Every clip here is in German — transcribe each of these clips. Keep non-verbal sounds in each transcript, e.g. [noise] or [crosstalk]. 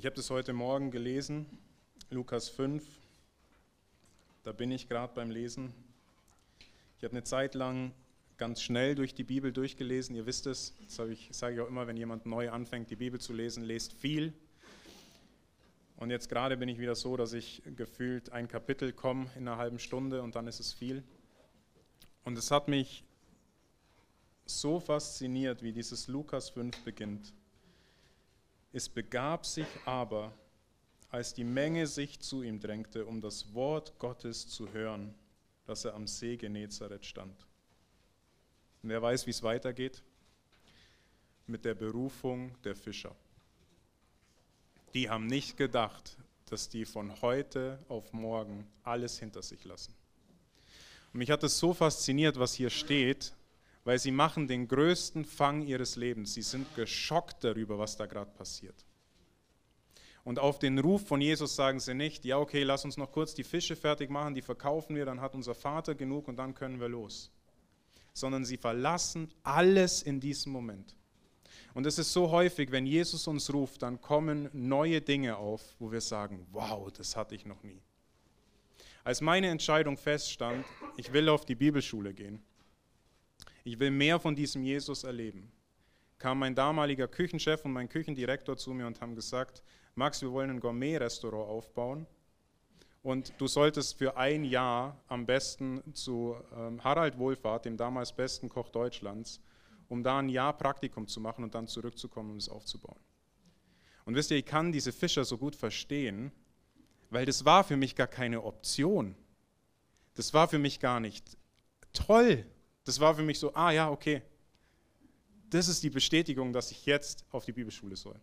Ich habe das heute Morgen gelesen, Lukas 5. Da bin ich gerade beim Lesen. Ich habe eine Zeit lang ganz schnell durch die Bibel durchgelesen. Ihr wisst es, das ich, sage ich auch immer, wenn jemand neu anfängt, die Bibel zu lesen, lest viel. Und jetzt gerade bin ich wieder so, dass ich gefühlt ein Kapitel komme in einer halben Stunde und dann ist es viel. Und es hat mich so fasziniert, wie dieses Lukas 5 beginnt. Es begab sich aber, als die Menge sich zu ihm drängte, um das Wort Gottes zu hören, dass er am See Genezareth stand. Und wer weiß, wie es weitergeht? Mit der Berufung der Fischer. Die haben nicht gedacht, dass die von heute auf morgen alles hinter sich lassen. Und mich hat es so fasziniert, was hier steht, weil sie machen den größten Fang ihres Lebens. Sie sind geschockt darüber, was da gerade passiert. Und auf den Ruf von Jesus sagen sie nicht, ja okay, lass uns noch kurz die Fische fertig machen, die verkaufen wir, dann hat unser Vater genug und dann können wir los. Sondern sie verlassen alles in diesem Moment. Und es ist so häufig, wenn Jesus uns ruft, dann kommen neue Dinge auf, wo wir sagen, wow, das hatte ich noch nie. Als meine Entscheidung feststand, ich will auf die Bibelschule gehen, ich will mehr von diesem Jesus erleben, kam mein damaliger Küchenchef und mein Küchendirektor zu mir und haben gesagt, Max, wir wollen ein Gourmet-Restaurant aufbauen und du solltest für ein Jahr am besten zu ähm, Harald Wohlfahrt, dem damals besten Koch Deutschlands, um da ein Jahr Praktikum zu machen und dann zurückzukommen, um es aufzubauen. Und wisst ihr, ich kann diese Fischer so gut verstehen, weil das war für mich gar keine Option. Das war für mich gar nicht toll, das war für mich so, ah ja, okay, das ist die Bestätigung, dass ich jetzt auf die Bibelschule soll.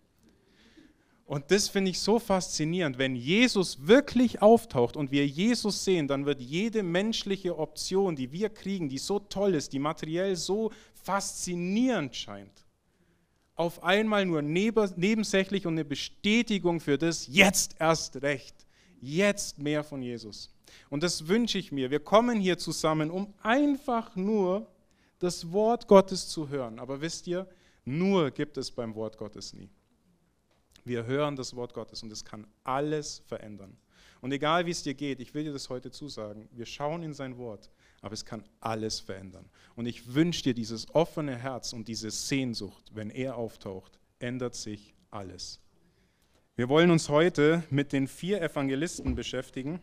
Und das finde ich so faszinierend. Wenn Jesus wirklich auftaucht und wir Jesus sehen, dann wird jede menschliche Option, die wir kriegen, die so toll ist, die materiell so faszinierend scheint, auf einmal nur nebensächlich und eine Bestätigung für das, jetzt erst recht, jetzt mehr von Jesus. Und das wünsche ich mir. Wir kommen hier zusammen, um einfach nur das Wort Gottes zu hören. Aber wisst ihr, nur gibt es beim Wort Gottes nie. Wir hören das Wort Gottes und es kann alles verändern. Und egal wie es dir geht, ich will dir das heute zusagen, wir schauen in sein Wort, aber es kann alles verändern. Und ich wünsche dir dieses offene Herz und diese Sehnsucht, wenn er auftaucht, ändert sich alles. Wir wollen uns heute mit den vier Evangelisten beschäftigen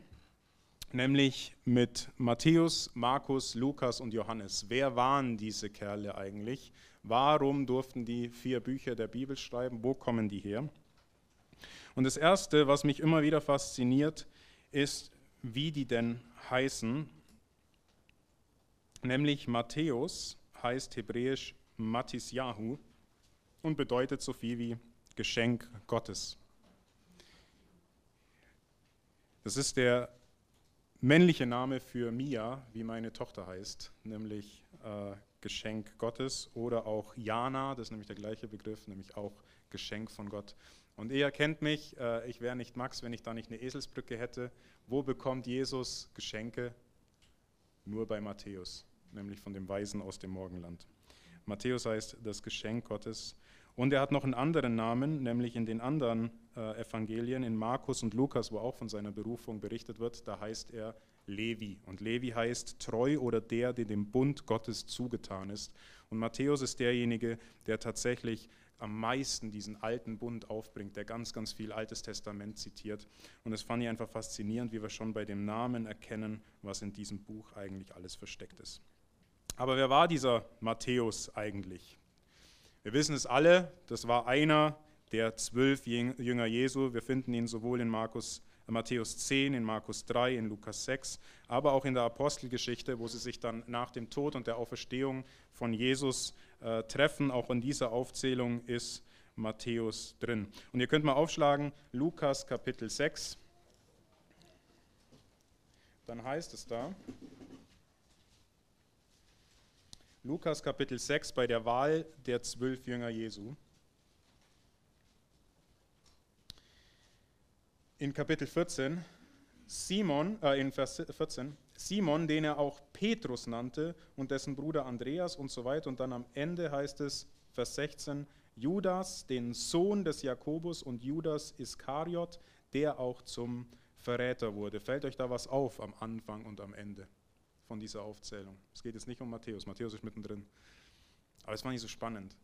nämlich mit Matthäus, Markus, Lukas und Johannes. Wer waren diese Kerle eigentlich? Warum durften die vier Bücher der Bibel schreiben? Wo kommen die her? Und das Erste, was mich immer wieder fasziniert, ist, wie die denn heißen. Nämlich Matthäus heißt hebräisch Matisyahu und bedeutet so viel wie Geschenk Gottes. Das ist der männliche Name für Mia, wie meine Tochter heißt, nämlich äh, Geschenk Gottes oder auch Jana, das ist nämlich der gleiche Begriff, nämlich auch Geschenk von Gott. Und ihr kennt mich, äh, ich wäre nicht Max, wenn ich da nicht eine Eselsbrücke hätte. Wo bekommt Jesus Geschenke? Nur bei Matthäus, nämlich von dem Weisen aus dem Morgenland. Matthäus heißt das Geschenk Gottes. Und er hat noch einen anderen Namen, nämlich in den anderen äh, Evangelien, in Markus und Lukas, wo auch von seiner Berufung berichtet wird, da heißt er Levi. Und Levi heißt treu oder der, der dem Bund Gottes zugetan ist. Und Matthäus ist derjenige, der tatsächlich am meisten diesen alten Bund aufbringt, der ganz, ganz viel Altes Testament zitiert. Und das fand ich einfach faszinierend, wie wir schon bei dem Namen erkennen, was in diesem Buch eigentlich alles versteckt ist. Aber wer war dieser Matthäus eigentlich? Wir wissen es alle, das war einer der zwölf Jünger Jesu. Wir finden ihn sowohl in Markus, äh, Matthäus 10, in Markus 3, in Lukas 6, aber auch in der Apostelgeschichte, wo sie sich dann nach dem Tod und der Auferstehung von Jesus äh, treffen. Auch in dieser Aufzählung ist Matthäus drin. Und ihr könnt mal aufschlagen, Lukas Kapitel 6. Dann heißt es da, Lukas Kapitel 6 bei der Wahl der zwölf Jünger Jesu. In Kapitel 14, Simon, äh in Vers 14, Simon, den er auch Petrus nannte und dessen Bruder Andreas und so weiter. Und dann am Ende heißt es, Vers 16, Judas, den Sohn des Jakobus und Judas Iskariot, der auch zum Verräter wurde. Fällt euch da was auf am Anfang und am Ende von dieser Aufzählung? Es geht jetzt nicht um Matthäus, Matthäus ist mittendrin. Aber es war nicht so spannend.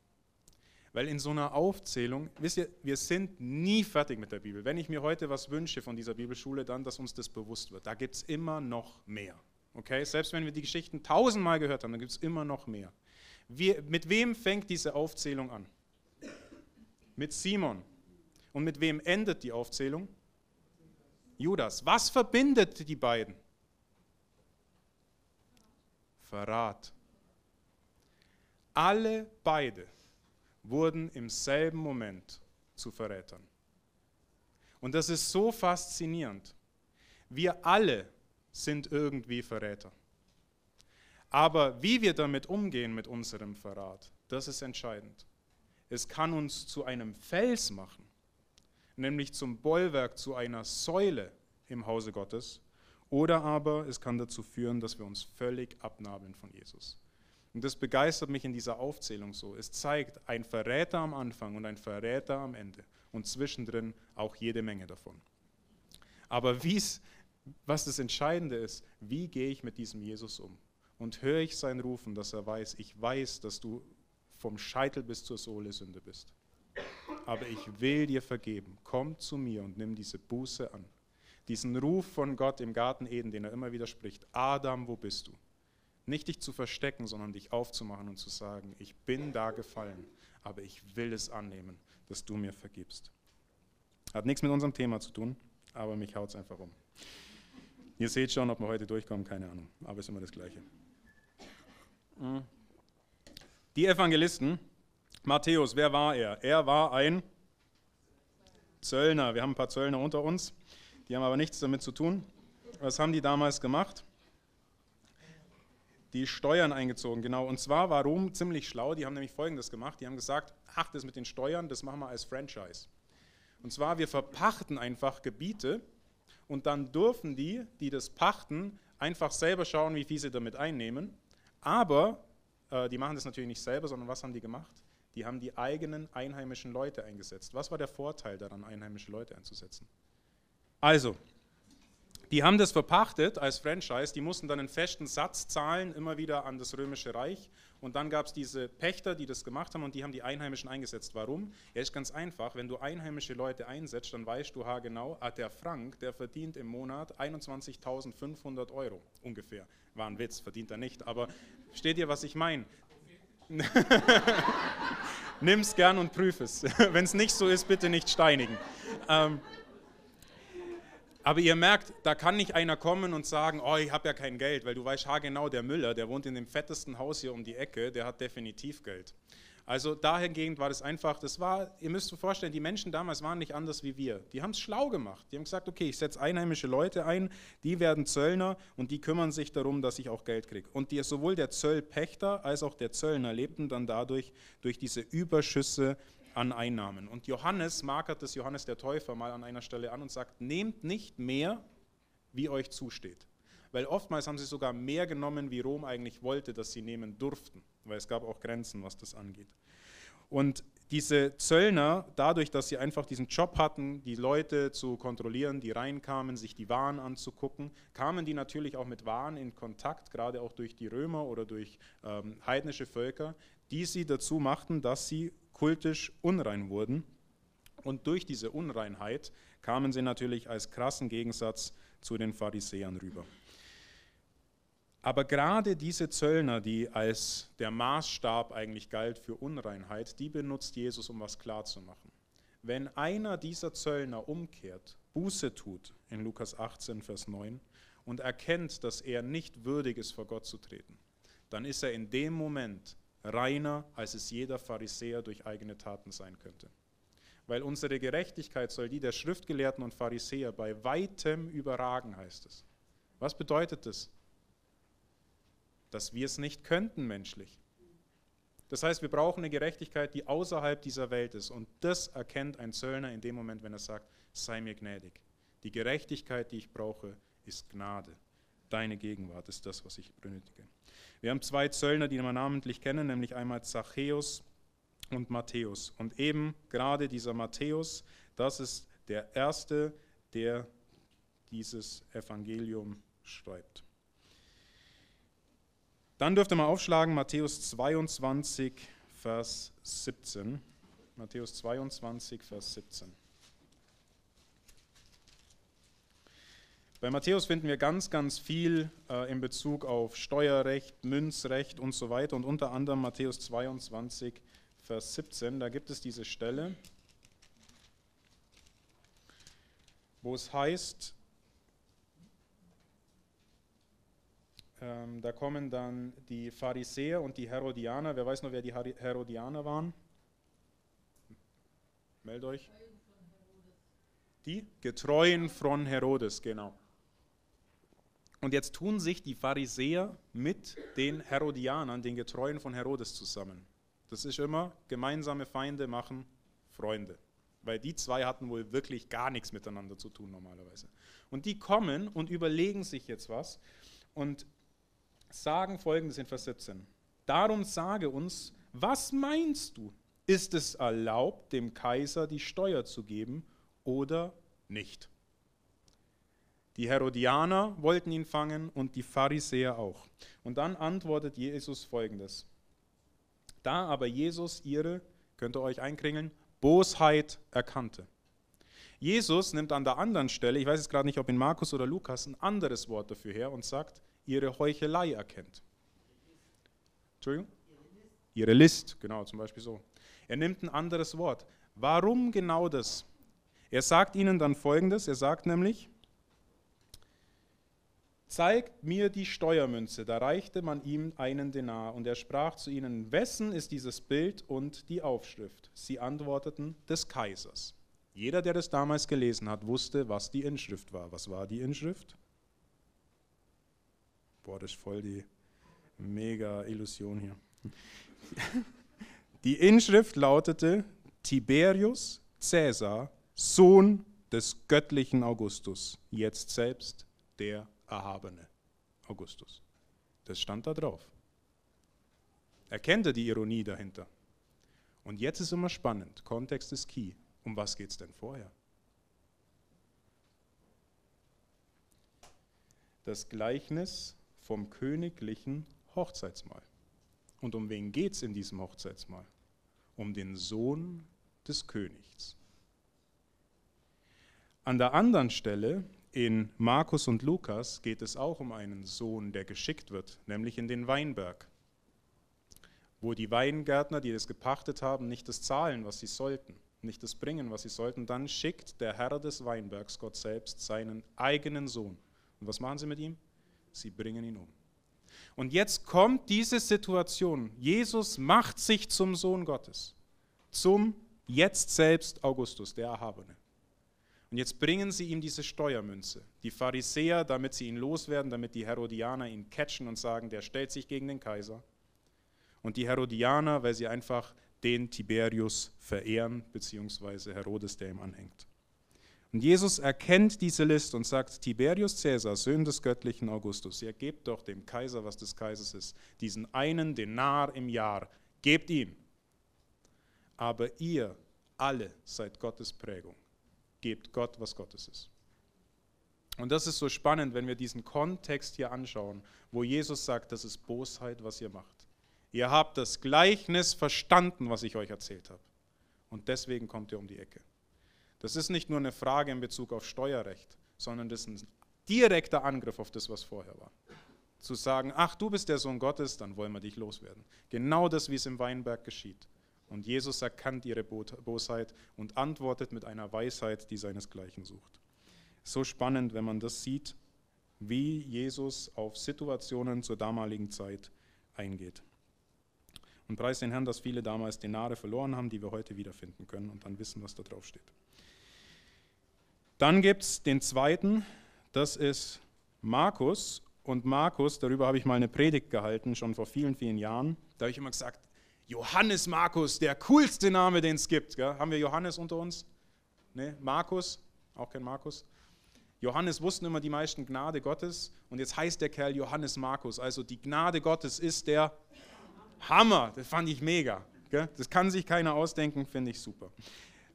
Weil in so einer Aufzählung, wisst ihr, wir sind nie fertig mit der Bibel. Wenn ich mir heute was wünsche von dieser Bibelschule, dann, dass uns das bewusst wird. Da gibt es immer noch mehr. Okay? Selbst wenn wir die Geschichten tausendmal gehört haben, dann gibt es immer noch mehr. Wir, mit wem fängt diese Aufzählung an? Mit Simon. Und mit wem endet die Aufzählung? Judas. Was verbindet die beiden? Verrat. Alle beide wurden im selben Moment zu Verrätern. Und das ist so faszinierend. Wir alle sind irgendwie Verräter. Aber wie wir damit umgehen mit unserem Verrat, das ist entscheidend. Es kann uns zu einem Fels machen, nämlich zum Bollwerk, zu einer Säule im Hause Gottes, oder aber es kann dazu führen, dass wir uns völlig abnabeln von Jesus. Und das begeistert mich in dieser Aufzählung so. Es zeigt ein Verräter am Anfang und ein Verräter am Ende und zwischendrin auch jede Menge davon. Aber wie's, was das Entscheidende ist, wie gehe ich mit diesem Jesus um? Und höre ich sein Rufen, dass er weiß, ich weiß, dass du vom Scheitel bis zur Sohle Sünde bist. Aber ich will dir vergeben. Komm zu mir und nimm diese Buße an. Diesen Ruf von Gott im Garten Eden, den er immer wieder spricht. Adam, wo bist du? Nicht dich zu verstecken, sondern dich aufzumachen und zu sagen, ich bin da gefallen, aber ich will es annehmen, dass du mir vergibst. Hat nichts mit unserem Thema zu tun, aber mich haut es einfach um. Ihr seht schon, ob wir heute durchkommen, keine Ahnung, aber es ist immer das Gleiche. Die Evangelisten, Matthäus, wer war er? Er war ein Zöllner. Wir haben ein paar Zöllner unter uns, die haben aber nichts damit zu tun. Was haben die damals gemacht? Die Steuern eingezogen, genau. Und zwar war Rom ziemlich schlau. Die haben nämlich Folgendes gemacht. Die haben gesagt, ach, das mit den Steuern, das machen wir als Franchise. Und zwar, wir verpachten einfach Gebiete und dann dürfen die, die das pachten, einfach selber schauen, wie viel sie damit einnehmen. Aber äh, die machen das natürlich nicht selber, sondern was haben die gemacht? Die haben die eigenen einheimischen Leute eingesetzt. Was war der Vorteil daran, einheimische Leute einzusetzen? Also, die haben das verpachtet als Franchise, die mussten dann einen festen Satz zahlen, immer wieder an das Römische Reich. Und dann gab es diese Pächter, die das gemacht haben und die haben die Einheimischen eingesetzt. Warum? Ja, ist ganz einfach. Wenn du einheimische Leute einsetzt, dann weißt du haargenau, ah, der Frank, der verdient im Monat 21.500 Euro ungefähr. War ein Witz, verdient er nicht. Aber steht ihr, was ich meine? [laughs] Nimm es gern und prüf es. [laughs] Wenn es nicht so ist, bitte nicht steinigen. Ähm, aber ihr merkt, da kann nicht einer kommen und sagen, oh, ich habe ja kein Geld, weil du weißt genau, der Müller, der wohnt in dem fettesten Haus hier um die Ecke, der hat definitiv Geld. Also dahingehend war das einfach, das war, ihr müsst euch vorstellen, die Menschen damals waren nicht anders wie wir. Die haben es schlau gemacht. Die haben gesagt, okay, ich setze einheimische Leute ein, die werden Zöllner und die kümmern sich darum, dass ich auch Geld kriege. Und die, sowohl der Zöllpächter als auch der Zöllner lebten dann dadurch durch diese Überschüsse an Einnahmen. Und Johannes markert das Johannes der Täufer mal an einer Stelle an und sagt, nehmt nicht mehr, wie euch zusteht. Weil oftmals haben sie sogar mehr genommen, wie Rom eigentlich wollte, dass sie nehmen durften, weil es gab auch Grenzen, was das angeht. Und diese Zöllner, dadurch, dass sie einfach diesen Job hatten, die Leute zu kontrollieren, die reinkamen, sich die Waren anzugucken, kamen die natürlich auch mit Waren in Kontakt, gerade auch durch die Römer oder durch ähm, heidnische Völker, die sie dazu machten, dass sie kultisch unrein wurden. Und durch diese Unreinheit kamen sie natürlich als krassen Gegensatz zu den Pharisäern rüber. Aber gerade diese Zöllner, die als der Maßstab eigentlich galt für Unreinheit, die benutzt Jesus, um was klarzumachen. Wenn einer dieser Zöllner umkehrt, Buße tut, in Lukas 18, Vers 9, und erkennt, dass er nicht würdig ist, vor Gott zu treten, dann ist er in dem Moment reiner, als es jeder Pharisäer durch eigene Taten sein könnte. Weil unsere Gerechtigkeit soll die der Schriftgelehrten und Pharisäer bei weitem überragen, heißt es. Was bedeutet das? Dass wir es nicht könnten menschlich. Das heißt, wir brauchen eine Gerechtigkeit, die außerhalb dieser Welt ist. Und das erkennt ein Zöllner in dem Moment, wenn er sagt, sei mir gnädig. Die Gerechtigkeit, die ich brauche, ist Gnade. Deine Gegenwart ist das, was ich benötige. Wir haben zwei Zöllner, die wir namentlich kennen, nämlich einmal Zachäus und Matthäus. Und eben gerade dieser Matthäus, das ist der Erste, der dieses Evangelium schreibt. Dann dürft ihr mal aufschlagen, Matthäus 22, Vers 17. Matthäus 22, Vers 17. Bei Matthäus finden wir ganz, ganz viel äh, in Bezug auf Steuerrecht, Münzrecht und so weiter und unter anderem Matthäus 22, Vers 17. Da gibt es diese Stelle, wo es heißt, ähm, da kommen dann die Pharisäer und die Herodianer. Wer weiß noch, wer die Herodianer waren? Meldet euch. Die Getreuen von Herodes, genau. Und jetzt tun sich die Pharisäer mit den Herodianern, den Getreuen von Herodes zusammen. Das ist immer, gemeinsame Feinde machen Freunde. Weil die zwei hatten wohl wirklich gar nichts miteinander zu tun normalerweise. Und die kommen und überlegen sich jetzt was und sagen folgendes in Vers 17. Darum sage uns, was meinst du? Ist es erlaubt, dem Kaiser die Steuer zu geben oder nicht? Die Herodianer wollten ihn fangen und die Pharisäer auch. Und dann antwortet Jesus folgendes. Da aber Jesus ihre, könnt ihr euch einkringeln, Bosheit erkannte. Jesus nimmt an der anderen Stelle, ich weiß jetzt gerade nicht, ob in Markus oder Lukas, ein anderes Wort dafür her und sagt, ihre Heuchelei erkennt. Entschuldigung? Ihre List, genau, zum Beispiel so. Er nimmt ein anderes Wort. Warum genau das? Er sagt ihnen dann folgendes, er sagt nämlich, zeigt mir die Steuermünze. Da reichte man ihm einen Denar und er sprach zu ihnen, wessen ist dieses Bild und die Aufschrift? Sie antworteten, des Kaisers. Jeder, der das damals gelesen hat, wusste, was die Inschrift war. Was war die Inschrift? Boah, das ist voll die mega Illusion hier. [laughs] Die Inschrift lautete Tiberius Caesar, Sohn des göttlichen Augustus, jetzt selbst der Erhabene, Augustus. Das stand da drauf. Erkennt er die Ironie dahinter? Und jetzt ist immer spannend, Kontext ist key. Um was geht es denn vorher? Das Gleichnis vom königlichen Hochzeitsmahl. Und um wen geht es in diesem Hochzeitsmahl? Um den Sohn des Königs. An der anderen Stelle in Markus und Lukas geht es auch um einen Sohn, der geschickt wird, nämlich in den Weinberg, wo die Weingärtner, die das gepachtet haben, nicht das zahlen, was sie sollten, nicht das bringen, was sie sollten. Dann schickt der Herr des Weinbergs, Gott selbst, seinen eigenen Sohn. Und was machen sie mit ihm? Sie bringen ihn um. Und jetzt kommt diese Situation. Jesus macht sich zum Sohn Gottes, zum jetzt selbst Augustus, der Erhabene. Und jetzt bringen sie ihm diese Steuermünze. Die Pharisäer, damit sie ihn loswerden, damit die Herodianer ihn catchen und sagen, der stellt sich gegen den Kaiser. Und die Herodianer, weil sie einfach den Tiberius verehren, beziehungsweise Herodes, der ihm anhängt. Und Jesus erkennt diese List und sagt, Tiberius Caesar, Sohn des göttlichen Augustus, ihr gebt doch dem Kaiser, was des Kaisers ist, diesen einen Denar im Jahr, gebt ihm. Aber ihr alle seid Gottes Prägung gebt Gott, was Gottes ist. Und das ist so spannend, wenn wir diesen Kontext hier anschauen, wo Jesus sagt, das ist Bosheit, was ihr macht. Ihr habt das Gleichnis verstanden, was ich euch erzählt habe. Und deswegen kommt ihr um die Ecke. Das ist nicht nur eine Frage in Bezug auf Steuerrecht, sondern das ist ein direkter Angriff auf das, was vorher war. Zu sagen, ach, du bist der Sohn Gottes, dann wollen wir dich loswerden. Genau das, wie es im Weinberg geschieht. Und Jesus erkannt ihre Bosheit und antwortet mit einer Weisheit, die seinesgleichen sucht. So spannend, wenn man das sieht, wie Jesus auf Situationen zur damaligen Zeit eingeht. Und preis den Herrn, dass viele damals Denare verloren haben, die wir heute wiederfinden können und dann wissen, was da drauf steht. Dann gibt es den zweiten, das ist Markus. Und Markus, darüber habe ich mal eine Predigt gehalten, schon vor vielen, vielen Jahren. Da habe ich immer gesagt, Johannes Markus, der coolste Name, den es gibt. Gell? Haben wir Johannes unter uns? Ne? Markus, auch kein Markus. Johannes wussten immer die meisten Gnade Gottes und jetzt heißt der Kerl Johannes Markus. Also die Gnade Gottes ist der Hammer. Das fand ich mega. Gell? Das kann sich keiner ausdenken, finde ich super.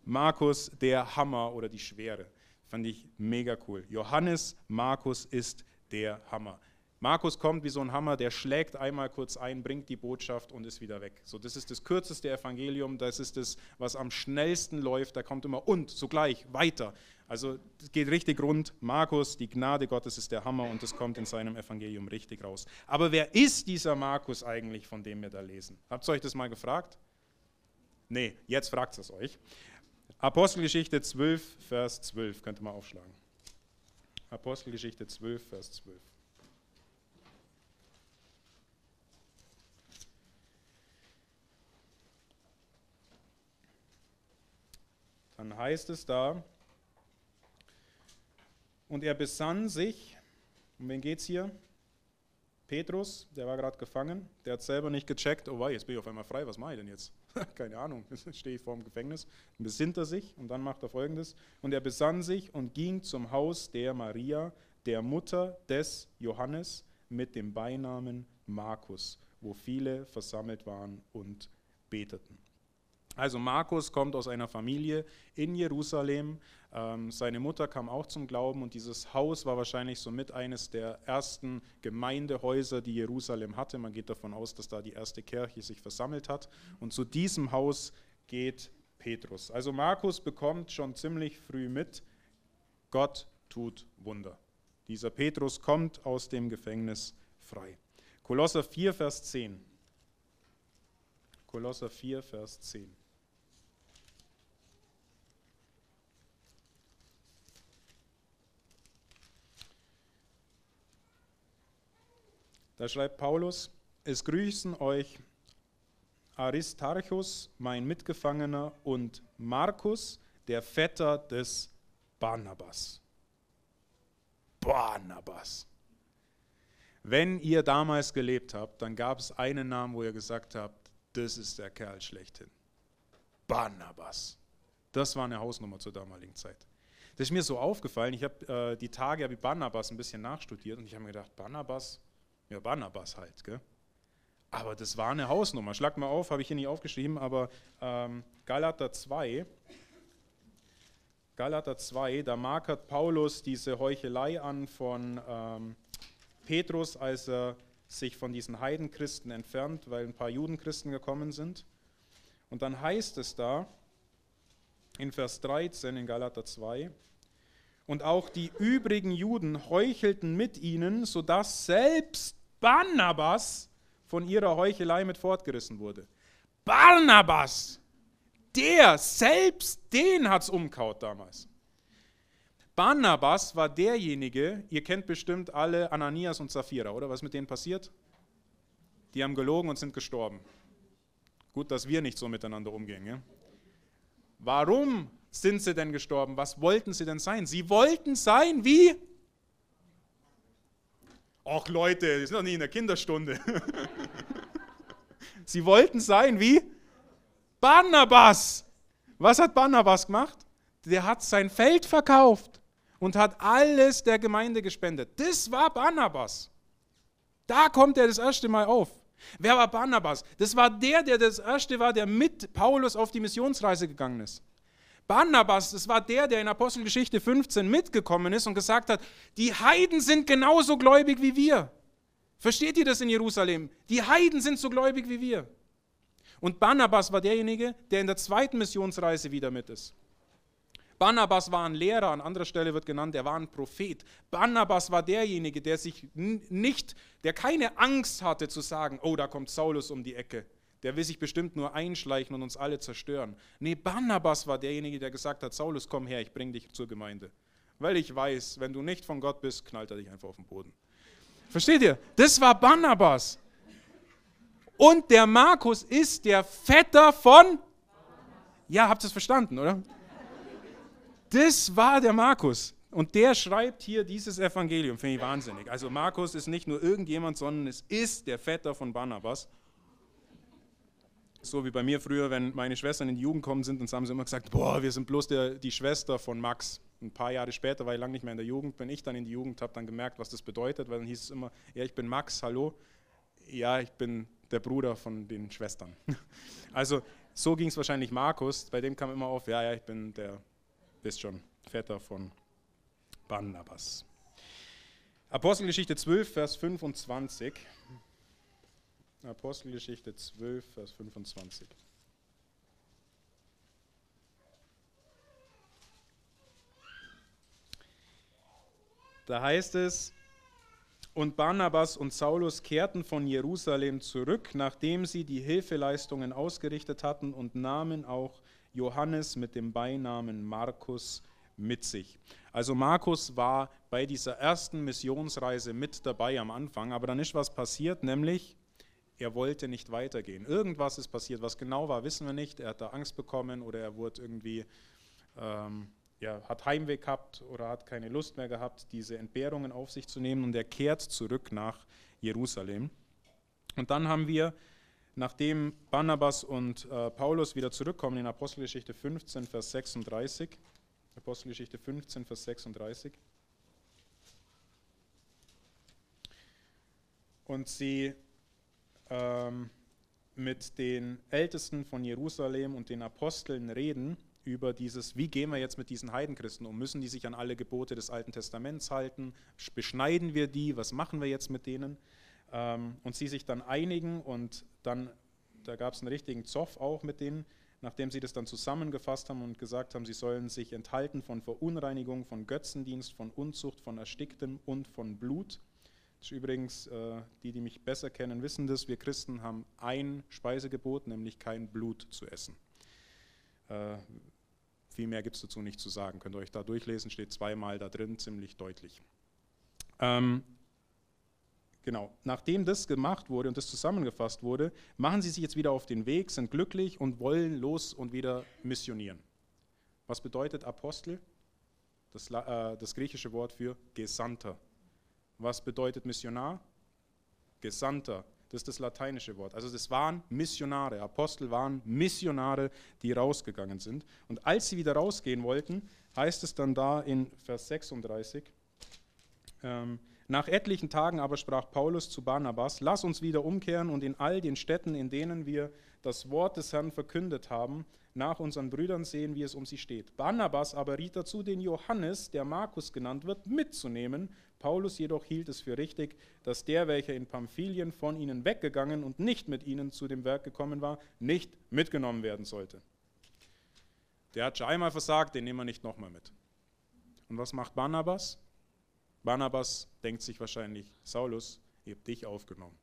Markus, der Hammer oder die Schwere, fand ich mega cool. Johannes Markus ist der Hammer. Markus kommt wie so ein Hammer, der schlägt einmal kurz ein, bringt die Botschaft und ist wieder weg. So, das ist das kürzeste Evangelium, das ist das, was am schnellsten läuft. Da kommt immer und sogleich weiter. Also es geht richtig rund. Markus, die Gnade Gottes ist der Hammer und das kommt in seinem Evangelium richtig raus. Aber wer ist dieser Markus eigentlich, von dem wir da lesen? Habt ihr euch das mal gefragt? Nee, jetzt fragt es euch. Apostelgeschichte 12, Vers 12, könnt ihr mal aufschlagen. Apostelgeschichte 12, Vers 12. Dann heißt es da, und er besann sich, um wen geht es hier? Petrus, der war gerade gefangen, der hat selber nicht gecheckt, oh wei, jetzt bin ich auf einmal frei, was mache ich denn jetzt? [laughs] Keine Ahnung, [laughs] jetzt stehe ich vor dem Gefängnis. Dann besinnt er sich und dann macht er folgendes. Und er besann sich und ging zum Haus der Maria, der Mutter des Johannes, mit dem Beinamen Markus, wo viele versammelt waren und beteten. Also Markus kommt aus einer Familie in Jerusalem. Ähm, seine Mutter kam auch zum Glauben und dieses Haus war wahrscheinlich somit eines der ersten Gemeindehäuser, die Jerusalem hatte. Man geht davon aus, dass da die erste Kirche sich versammelt hat. Und zu diesem Haus geht Petrus. Also Markus bekommt schon ziemlich früh mit, Gott tut Wunder. Dieser Petrus kommt aus dem Gefängnis frei. Kolosser 4, Vers 10. Kolosser 4, Vers 10. Da schreibt Paulus, es grüßen euch Aristarchus, mein Mitgefangener, und Markus, der Vetter des Barnabas. Barnabas. Wenn ihr damals gelebt habt, dann gab es einen Namen, wo ihr gesagt habt, das ist der Kerl schlechthin. Barnabas. Das war eine Hausnummer zur damaligen Zeit. Das ist mir so aufgefallen, ich habe äh, die Tage habe ich Barnabas ein bisschen nachstudiert und ich habe mir gedacht, Barnabas, ja, Barnabas halt, gell? Aber das war eine Hausnummer. Schlag mal auf, habe ich hier nicht aufgeschrieben, aber ähm, Galater 2, Galater 2, da markert Paulus diese Heuchelei an von ähm, Petrus, als er sich von diesen Heidenchristen entfernt, weil ein paar Judenchristen gekommen sind. Und dann heißt es da in Vers 13 in Galater 2, und auch die übrigen Juden heuchelten mit ihnen, sodass selbst Barnabas von ihrer Heuchelei mit fortgerissen wurde. Barnabas, der, selbst den hat es umkaut damals. Barnabas war derjenige, ihr kennt bestimmt alle Ananias und Sapphira, oder? Was mit denen passiert? Die haben gelogen und sind gestorben. Gut, dass wir nicht so miteinander umgehen. Ja? Warum sind sie denn gestorben? Was wollten sie denn sein? Sie wollten sein wie? Ach Leute, die sind doch nicht in der Kinderstunde. [laughs] sie wollten sein wie? Barnabas. Was hat Barnabas gemacht? Der hat sein Feld verkauft und hat alles der Gemeinde gespendet. Das war Barnabas. Da kommt er das erste Mal auf. Wer war Barnabas? Das war der, der das erste war, der mit Paulus auf die Missionsreise gegangen ist. Barnabas, das war der, der in Apostelgeschichte 15 mitgekommen ist und gesagt hat, die Heiden sind genauso gläubig wie wir. Versteht ihr das in Jerusalem? Die Heiden sind so gläubig wie wir. Und Barnabas war derjenige, der in der zweiten Missionsreise wieder mit ist. Barnabas war ein Lehrer, an anderer Stelle wird genannt, er war ein Prophet. Barnabas war derjenige, der sich nicht, der keine Angst hatte zu sagen, oh, da kommt Saulus um die Ecke der will sich bestimmt nur einschleichen und uns alle zerstören. Nee, Barnabas war derjenige, der gesagt hat, Saulus, komm her, ich bring dich zur Gemeinde. Weil ich weiß, wenn du nicht von Gott bist, knallt er dich einfach auf den Boden. Versteht ihr? Das war Barnabas. Und der Markus ist der Vetter von... Ja, habt ihr es verstanden, oder? Das war der Markus. Und der schreibt hier dieses Evangelium, finde ich wahnsinnig. Also Markus ist nicht nur irgendjemand, sondern es ist der Vetter von Barnabas so wie bei mir früher, wenn meine Schwestern in die Jugend gekommen sind, dann haben sie immer gesagt, boah, wir sind bloß der, die Schwester von Max. Ein paar Jahre später war ich lange nicht mehr in der Jugend, bin ich dann in die Jugend, habe dann gemerkt, was das bedeutet, weil dann hieß es immer, ja, ich bin Max, hallo. Ja, ich bin der Bruder von den Schwestern. [laughs] Also so ging es wahrscheinlich Markus, bei dem kam immer auf, ja, ja, ich bin der, wisst schon, Vetter von Barnabas. Apostelgeschichte 12, Vers 25. Apostelgeschichte 12, Vers 25. Da heißt es, und Barnabas und Saulus kehrten von Jerusalem zurück, nachdem sie die Hilfeleistungen ausgerichtet hatten und nahmen auch Johannes mit dem Beinamen Markus mit sich. Also Markus war bei dieser ersten Missionsreise mit dabei am Anfang, aber dann ist was passiert, nämlich er wollte nicht weitergehen. Irgendwas ist passiert, was genau war, wissen wir nicht. Er hat da Angst bekommen oder er wurde irgendwie ähm, ja, hat Heimweh gehabt oder hat keine Lust mehr gehabt, diese Entbehrungen auf sich zu nehmen und er kehrt zurück nach Jerusalem. Und dann haben wir, nachdem Barnabas und äh, Paulus wieder zurückkommen in Apostelgeschichte 15, Vers 36, Apostelgeschichte 15, Vers 36, und sie ähm, mit den Ältesten von Jerusalem und den Aposteln reden, über dieses, wie gehen wir jetzt mit diesen Heidenchristen um? Müssen die sich an alle Gebote des Alten Testaments halten? Beschneiden wir die? Was machen wir jetzt mit denen? Ähm, und sie sich dann einigen und dann, da gab es einen richtigen Zoff auch mit denen, nachdem sie das dann zusammengefasst haben und gesagt haben, sie sollen sich enthalten von Verunreinigung, von Götzendienst, von Unzucht, von Ersticktem und von Blut. Das ist übrigens, äh, die, die mich besser kennen, wissen das, wir Christen haben ein Speisegebot, nämlich kein Blut zu essen. Äh, viel mehr gibt es dazu nicht zu sagen. Könnt ihr euch da durchlesen, steht zweimal da drin, ziemlich deutlich. Ähm, genau, nachdem das gemacht wurde und das zusammengefasst wurde, machen sie sich jetzt wieder auf den Weg, sind glücklich und wollen los und wieder missionieren. Was bedeutet Apostel? Das, äh, das griechische Wort für Gesandter. Was bedeutet Missionar? Gesandter. Das ist das lateinische Wort. Also das waren Missionare. Apostel waren Missionare, die rausgegangen sind. Und als sie wieder rausgehen wollten, heißt es dann da in Vers 36, ähm, nach etlichen Tagen aber sprach Paulus zu Barnabas, lass uns wieder umkehren und in all den Städten, in denen wir das Wort des Herrn verkündet haben, nach unseren Brüdern sehen, wie es um sie steht. Barnabas aber riet dazu, den Johannes, der Markus genannt wird, mitzunehmen Paulus jedoch hielt es für richtig, dass der, welcher in Pamphylien von ihnen weggegangen und nicht mit ihnen zu dem Werk gekommen war, nicht mitgenommen werden sollte. Der hat schon einmal versagt, den nehmen wir nicht nochmal mit. Und was macht Barnabas? Barnabas denkt sich wahrscheinlich, Saulus, ich habe dich aufgenommen.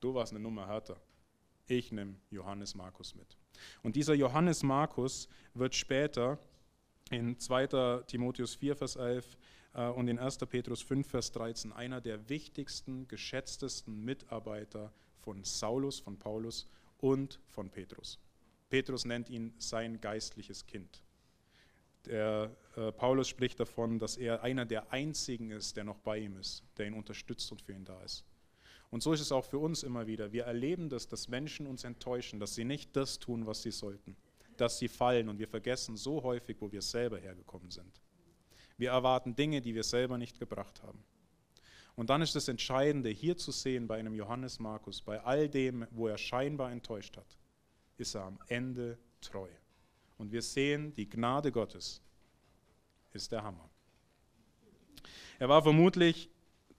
Du warst eine Nummer härter. Ich nehme Johannes Markus mit. Und dieser Johannes Markus wird später in 2. Timotheus 4, Vers 11 äh, und in 1. Petrus 5, Vers 13 einer der wichtigsten, geschätztesten Mitarbeiter von Saulus, von Paulus und von Petrus. Petrus nennt ihn sein geistliches Kind. Der, äh, Paulus spricht davon, dass er einer der einzigen ist, der noch bei ihm ist, der ihn unterstützt und für ihn da ist. Und so ist es auch für uns immer wieder. Wir erleben das, dass Menschen uns enttäuschen, dass sie nicht das tun, was sie sollten, dass sie fallen und wir vergessen so häufig, wo wir selber hergekommen sind. Wir erwarten Dinge, die wir selber nicht gebracht haben. Und dann ist das Entscheidende, hier zu sehen bei einem Johannes Markus, bei all dem, wo er scheinbar enttäuscht hat, ist er am Ende treu. Und wir sehen, die Gnade Gottes ist der Hammer. Er war vermutlich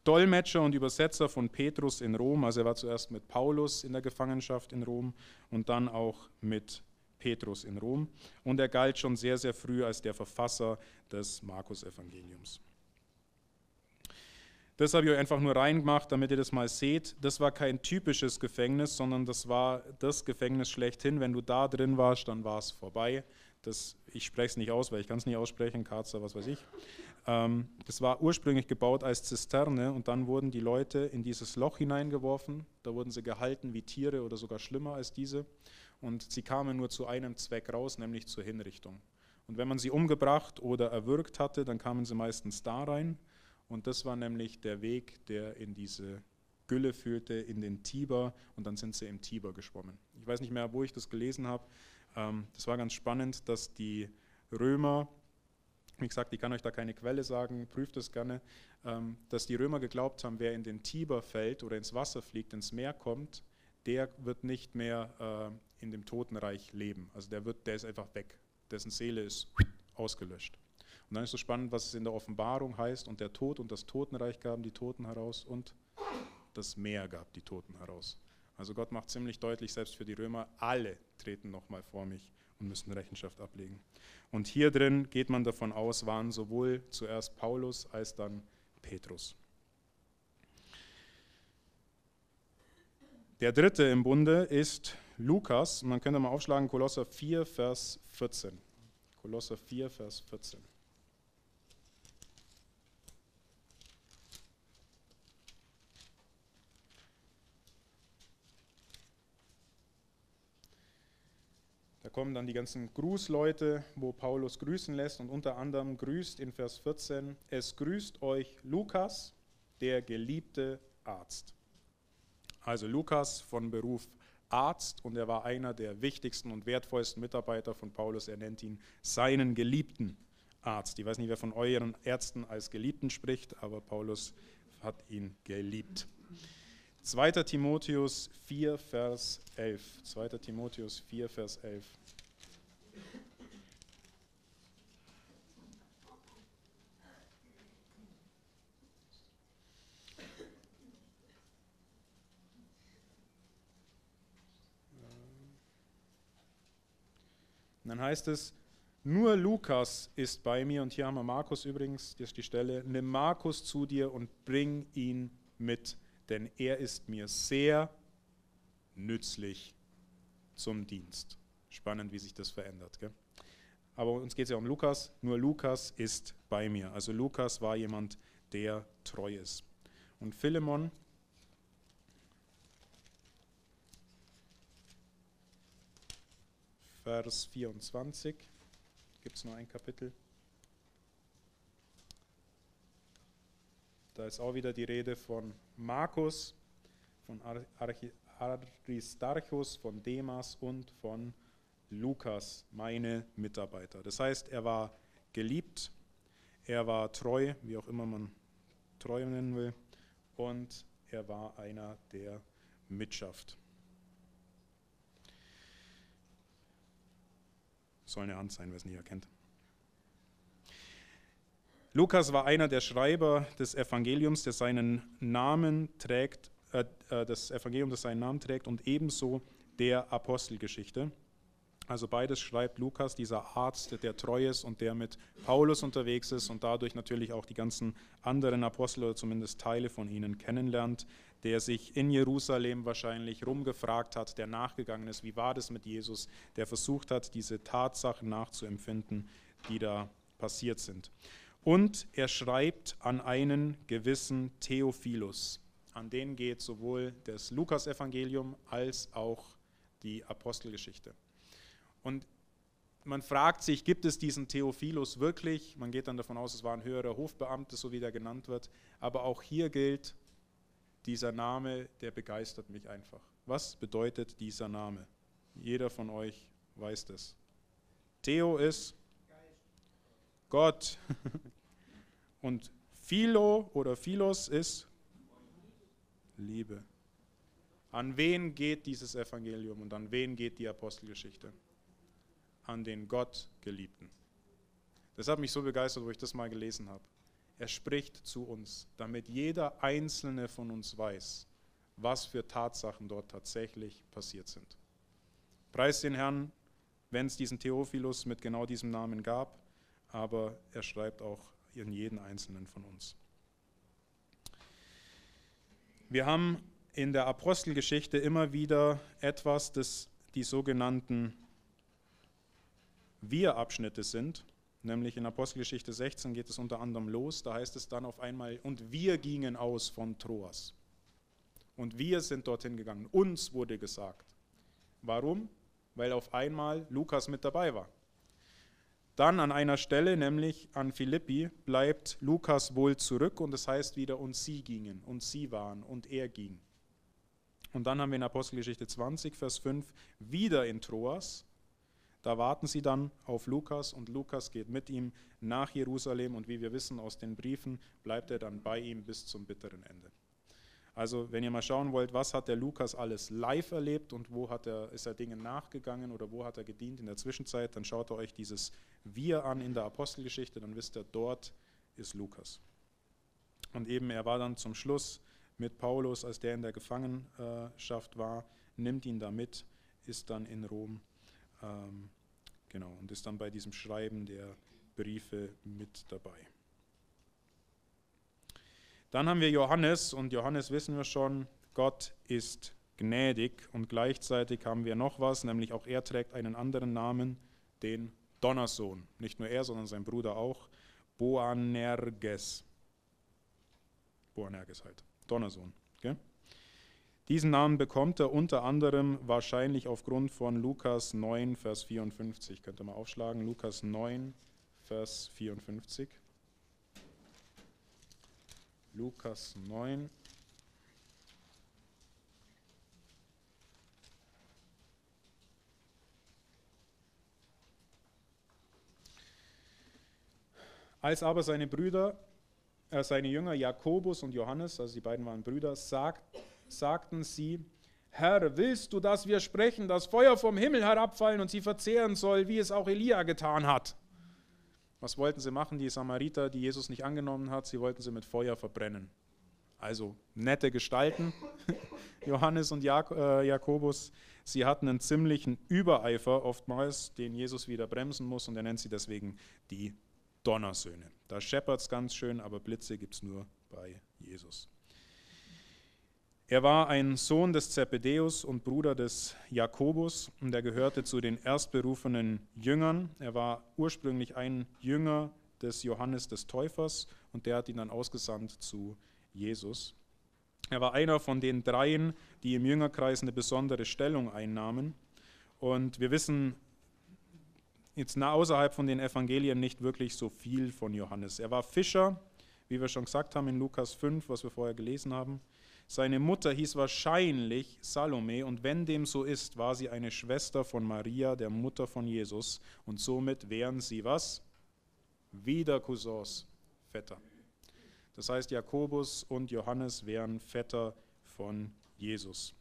Dolmetscher und Übersetzer von Petrus in Rom. Also er war zuerst mit Paulus in der Gefangenschaft in Rom und dann auch mit Petrus in Rom und er galt schon sehr, sehr früh als der Verfasser des Markus-Evangeliums. Das habe ich euch einfach nur reingemacht, damit ihr das mal seht. Das war kein typisches Gefängnis, sondern das war das Gefängnis schlechthin. Wenn du da drin warst, dann war es vorbei. Das, ich spreche es nicht aus, weil ich kann es nicht aussprechen, Karzer, was weiß ich. Ähm, das war ursprünglich gebaut als Zisterne und dann wurden die Leute in dieses Loch hineingeworfen. Da wurden sie gehalten wie Tiere oder sogar schlimmer als diese und sie kamen nur zu einem Zweck raus, nämlich zur Hinrichtung. Und wenn man sie umgebracht oder erwürgt hatte, dann kamen sie meistens da rein und das war nämlich der Weg, der in diese Gülle führte, in den Tiber und dann sind sie im Tiber geschwommen. Ich weiß nicht mehr, wo ich das gelesen habe. Ähm, das war ganz spannend, dass die Römer, wie gesagt, ich kann euch da keine Quelle sagen, prüft es gerne, ähm, dass die Römer geglaubt haben, wer in den Tiber fällt oder ins Wasser fliegt, ins Meer kommt, der wird nicht mehr äh, in dem Totenreich leben. Also der, wird, der ist einfach weg. Dessen Seele ist ausgelöscht. Und dann ist so spannend, was es in der Offenbarung heißt. Und der Tod und das Totenreich gaben die Toten heraus und das Meer gab die Toten heraus. Also Gott macht ziemlich deutlich, selbst für die Römer, alle treten nochmal vor mich und müssen Rechenschaft ablegen. Und hier drin geht man davon aus, waren sowohl zuerst Paulus als dann Petrus. Der dritte im Bunde ist Lukas. Man könnte mal aufschlagen, Kolosser 4, Vers 14. Kolosser 4, Vers 14. Da kommen dann die ganzen Grußleute, wo Paulus grüßen lässt und unter anderem grüßt in Vers 14, es grüßt euch Lukas, der geliebte Arzt. Also Lukas von Beruf Arzt und er war einer der wichtigsten und wertvollsten Mitarbeiter von Paulus. Er nennt ihn seinen geliebten Arzt. Ich weiß nicht, wer von euren Ärzten als Geliebten spricht, aber Paulus hat ihn geliebt. 2. Timotheus 4, Vers 11. 2. Timotheus 4, Vers 11. dann heißt es, nur Lukas ist bei mir, und hier haben wir Markus übrigens, das ist die Stelle, nimm Markus zu dir und bring ihn mit, denn er ist mir sehr nützlich zum Dienst. Spannend, wie sich das verändert. Gell? Aber uns geht es ja um Lukas, nur Lukas ist bei mir. Also Lukas war jemand, der treu ist. Und Philemon Vers 24. Gibt es noch ein Kapitel? Da ist auch wieder die Rede von Markus, von Aristarchus, von Demas und von Lukas, meine Mitarbeiter. Das heißt, er war geliebt, er war treu, wie auch immer man treu nennen will, und er war einer der Mitschaft. Soll eine Hand sein, wer es nicht erkennt. Lukas war einer der Schreiber des Evangeliums, der seinen Namen trägt, äh, äh, das Evangelium, das seinen Namen trägt, und ebenso der Apostelgeschichte. Also beides schreibt Lukas, dieser Arzt, der treu ist und der mit Paulus unterwegs ist und dadurch natürlich auch die ganzen anderen Apostel oder zumindest Teile von ihnen kennenlernt, der sich in Jerusalem wahrscheinlich rumgefragt hat, der nachgegangen ist, wie war das mit Jesus, der versucht hat, diese Tatsachen nachzuempfinden, die da passiert sind. Und er schreibt an einen gewissen Theophilus. An den geht sowohl das Lukasevangelium als auch die Apostelgeschichte. Und man fragt sich, gibt es diesen Theophilus wirklich? Man geht dann davon aus, es war ein höherer Hofbeamter, so wie der genannt wird. Aber auch hier gilt, dieser Name, der begeistert mich einfach. Was bedeutet dieser Name? Jeder von euch weiß das. Theo ist Gott. [laughs] Und Philo oder Philos ist Liebe. An wen geht dieses Evangelium und an wen geht die Apostelgeschichte? An den Gott geliebten. Das hat mich so begeistert, wo ich das mal gelesen habe. Er spricht zu uns, damit jeder einzelne von uns weiß, was für Tatsachen dort tatsächlich passiert sind. Preis den Herrn, wenn es diesen Theophilus mit genau diesem Namen gab, aber er schreibt auch in jeden einzelnen von uns. Wir haben in der Apostelgeschichte immer wieder etwas, das die sogenannten Wir-Abschnitte sind. Nämlich in Apostelgeschichte 16 geht es unter anderem los, da heißt es dann auf einmal, und wir gingen aus von Troas. Und wir sind dorthin gegangen. Uns wurde gesagt. Warum? Weil auf einmal Lukas mit dabei war. Dann an einer Stelle, nämlich an Philippi, bleibt Lukas wohl zurück und es das heißt wieder, und sie gingen, und sie waren, und er ging. Und dann haben wir in Apostelgeschichte 20, Vers 5, wieder in Troas, da warten sie dann auf Lukas und Lukas geht mit ihm nach Jerusalem und wie wir wissen aus den Briefen, bleibt er dann bei ihm bis zum bitteren Ende. Also wenn ihr mal schauen wollt, was hat der Lukas alles live erlebt und wo hat er, ist er Dingen nachgegangen oder wo hat er gedient in der Zwischenzeit, dann schaut ihr euch dieses Wir an in der Apostelgeschichte, dann wisst ihr, dort ist Lukas. Und eben er war dann zum Schluss mit Paulus, als der in der Gefangenschaft war, nimmt ihn da mit, ist dann in Rom, ähm, genau, und ist dann bei diesem Schreiben der Briefe mit dabei. Dann haben wir Johannes und Johannes wissen wir schon, Gott ist gnädig und gleichzeitig haben wir noch was, nämlich auch er trägt einen anderen Namen, den Donnersohn. Nicht nur er, sondern sein Bruder auch, Boanerges. Boanerges halt, Donnersohn. Okay? Diesen Namen bekommt er unter anderem wahrscheinlich aufgrund von Lukas 9, Vers 54. Könnt ihr mal aufschlagen, Lukas 9, Vers 54. Lukas 9. Als aber seine Brüder, äh, seine Jünger Jakobus und Johannes, also die beiden waren Brüder, sagt, sagten sie, Herr, willst du, dass wir sprechen, dass Feuer vom Himmel herabfallen und sie verzehren soll, wie es auch Elia getan hat? Was wollten sie machen, die Samariter, die Jesus nicht angenommen hat? Sie wollten sie mit Feuer verbrennen. Also nette Gestalten, [laughs] Johannes und Jak äh, Jakobus. Sie hatten einen ziemlichen Übereifer oftmals, den Jesus wieder bremsen muss und er nennt sie deswegen die Donnersöhne. Da scheppert es ganz schön, aber Blitze gibt es nur bei Jesus. Er war ein Sohn des Zebedeus und Bruder des Jakobus und er gehörte zu den erstberufenen Jüngern. Er war ursprünglich ein Jünger des Johannes des Täufers und der hat ihn dann ausgesandt zu Jesus. Er war einer von den dreien, die im Jüngerkreis eine besondere Stellung einnahmen. Und wir wissen jetzt außerhalb von den Evangelien nicht wirklich so viel von Johannes. Er war Fischer, wie wir schon gesagt haben in Lukas 5, was wir vorher gelesen haben. Seine Mutter hieß wahrscheinlich Salome und wenn dem so ist, war sie eine Schwester von Maria, der Mutter von Jesus und somit wären sie was? Wieder Cousins, Vetter. Das heißt, Jakobus und Johannes wären Vetter von Jesus.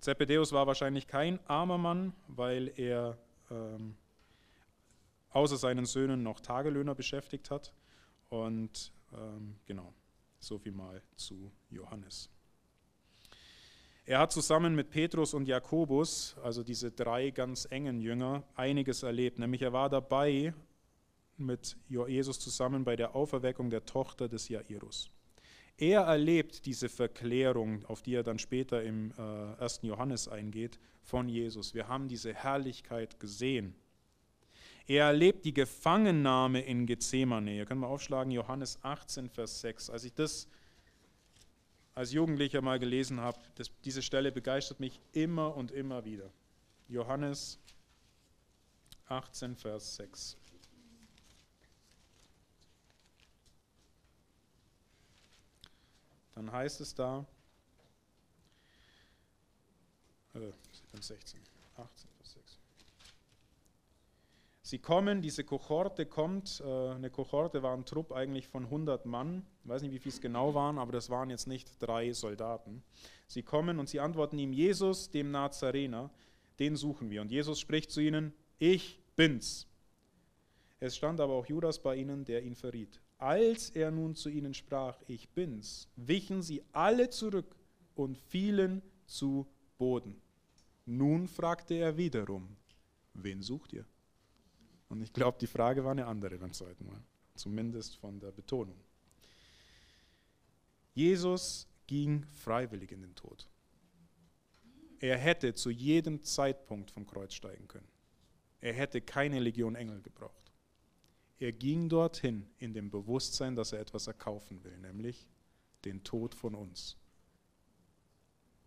Zebedeus war wahrscheinlich kein armer Mann, weil er ähm, außer seinen Söhnen noch Tagelöhner beschäftigt hat. Und ähm, genau. So viel mal zu Johannes. Er hat zusammen mit Petrus und Jakobus, also diese drei ganz engen Jünger, einiges erlebt. Nämlich er war dabei mit Jesus zusammen bei der Auferweckung der Tochter des Jairus. Er erlebt diese Verklärung, auf die er dann später im äh, 1. Johannes eingeht, von Jesus. Wir haben diese Herrlichkeit gesehen. Er erlebt die Gefangennahme in Gethsemane. Ihr könnt mal aufschlagen, Johannes 18, Vers 6. Als ich das als Jugendlicher mal gelesen habe, das, diese Stelle begeistert mich immer und immer wieder. Johannes 18, Vers 6. Dann heißt es da, äh, 16, 18. Sie kommen, diese Kohorte kommt, äh, eine Kohorte war ein Trupp eigentlich von 100 Mann, ich weiß nicht, wie viel es genau waren, aber das waren jetzt nicht drei Soldaten. Sie kommen und sie antworten ihm, Jesus, dem Nazarener, den suchen wir. Und Jesus spricht zu ihnen, ich bin's. Es stand aber auch Judas bei ihnen, der ihn verriet. Als er nun zu ihnen sprach, ich bin's, wichen sie alle zurück und fielen zu Boden. Nun fragte er wiederum, wen sucht ihr? Und ich glaube, die Frage war eine andere beim zweiten Mal, zumindest von der Betonung. Jesus ging freiwillig in den Tod. Er hätte zu jedem Zeitpunkt vom Kreuz steigen können. Er hätte keine Legion Engel gebraucht. Er ging dorthin in dem Bewusstsein, dass er etwas erkaufen will, nämlich den Tod von uns.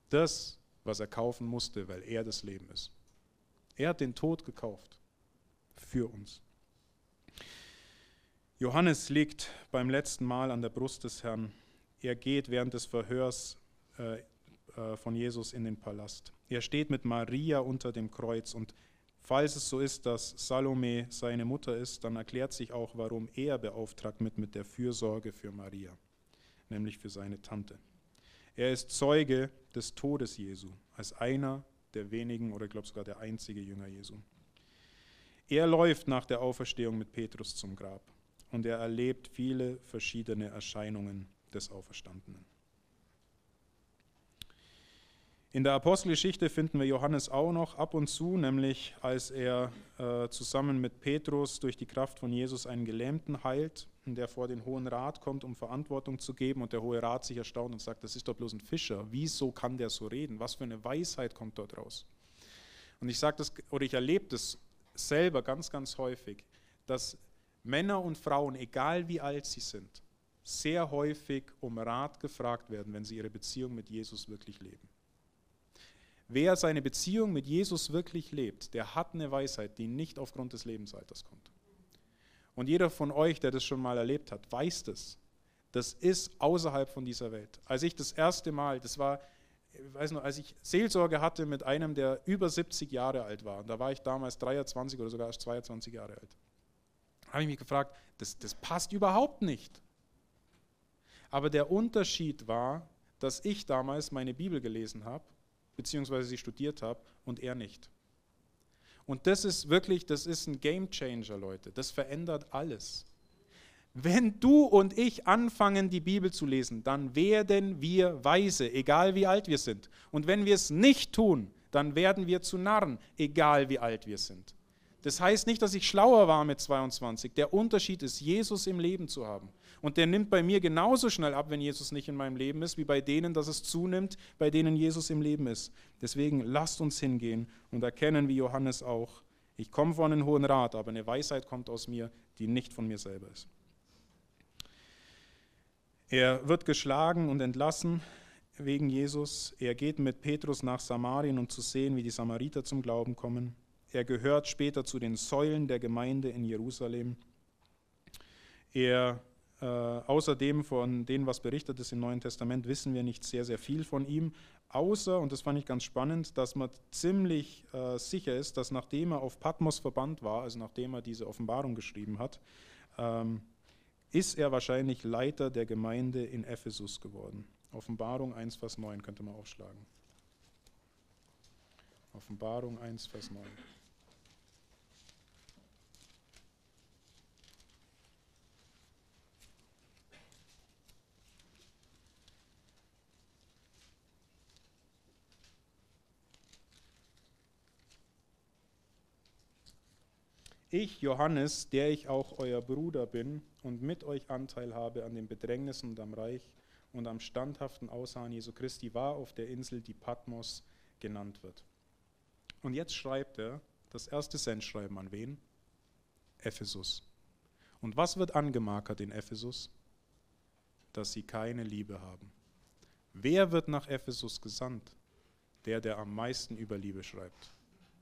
Das, was er kaufen musste, weil er das Leben ist. Er hat den Tod gekauft für uns. Johannes liegt beim letzten Mal an der Brust des Herrn. Er geht während des Verhörs äh, äh, von Jesus in den Palast. Er steht mit Maria unter dem Kreuz und falls es so ist, dass Salome seine Mutter ist, dann erklärt sich auch, warum er beauftragt mit, mit der Fürsorge für Maria, nämlich für seine Tante. Er ist Zeuge des Todes Jesu, als einer der wenigen oder ich glaube sogar der einzige Jünger Jesu. Er läuft nach der Auferstehung mit Petrus zum Grab und er erlebt viele verschiedene Erscheinungen des Auferstandenen. In der Apostelgeschichte finden wir Johannes auch noch ab und zu, nämlich als er äh, zusammen mit Petrus durch die Kraft von Jesus einen Gelähmten heilt, der vor den Hohen Rat kommt, um Verantwortung zu geben und der Hohe Rat sich erstaunt und sagt, das ist doch bloß ein Fischer, wieso kann der so reden? Was für eine Weisheit kommt dort raus? Und ich sage das, oder ich erlebe das selber ganz, ganz häufig, dass Männer und Frauen, egal wie alt sie sind, sehr häufig um Rat gefragt werden, wenn sie ihre Beziehung mit Jesus wirklich leben. Wer seine Beziehung mit Jesus wirklich lebt, der hat eine Weisheit, die nicht aufgrund des Lebensalters kommt. Und jeder von euch, der das schon mal erlebt hat, weiß das. Das ist außerhalb von dieser Welt. Als ich das erste Mal, das war, ich weiß noch, als ich Seelsorge hatte mit einem, der über 70 Jahre alt war, und da war ich damals 23 oder sogar erst 22 Jahre alt, habe ich mich gefragt, das, das passt überhaupt nicht. Aber der Unterschied war, dass ich damals meine Bibel gelesen habe beziehungsweise sie studiert habe und er nicht. Und das ist wirklich, das ist ein Game Changer, Leute. Das verändert alles. Wenn du und ich anfangen, die Bibel zu lesen, dann werden wir weise, egal wie alt wir sind. Und wenn wir es nicht tun, dann werden wir zu Narren, egal wie alt wir sind. Das heißt nicht, dass ich schlauer war mit 22. Der Unterschied ist, Jesus im Leben zu haben. Und der nimmt bei mir genauso schnell ab, wenn Jesus nicht in meinem Leben ist, wie bei denen, dass es zunimmt, bei denen Jesus im Leben ist. Deswegen lasst uns hingehen und erkennen, wie Johannes auch, ich komme von einem hohen Rat, aber eine Weisheit kommt aus mir, die nicht von mir selber ist. Er wird geschlagen und entlassen wegen Jesus. Er geht mit Petrus nach Samarien, um zu sehen, wie die Samariter zum Glauben kommen. Er gehört später zu den Säulen der Gemeinde in Jerusalem. Er äh, außerdem von dem, was berichtet ist im Neuen Testament, wissen wir nicht sehr, sehr viel von ihm, außer, und das fand ich ganz spannend, dass man ziemlich äh, sicher ist, dass nachdem er auf Patmos verbannt war, also nachdem er diese Offenbarung geschrieben hat, ähm, ist er wahrscheinlich Leiter der Gemeinde in Ephesus geworden. Offenbarung 1, Vers 9 könnte man aufschlagen. Offenbarung 1, Vers 9. Ich, Johannes, der ich auch euer Bruder bin und mit euch Anteil habe an den Bedrängnissen und am Reich und am standhaften Ausharren Jesu Christi, war auf der Insel, die Patmos genannt wird. Und jetzt schreibt er das erste Sendschreiben an wen? Ephesus. Und was wird angemarkert in Ephesus? Dass sie keine Liebe haben. Wer wird nach Ephesus gesandt? Der, der am meisten über Liebe schreibt,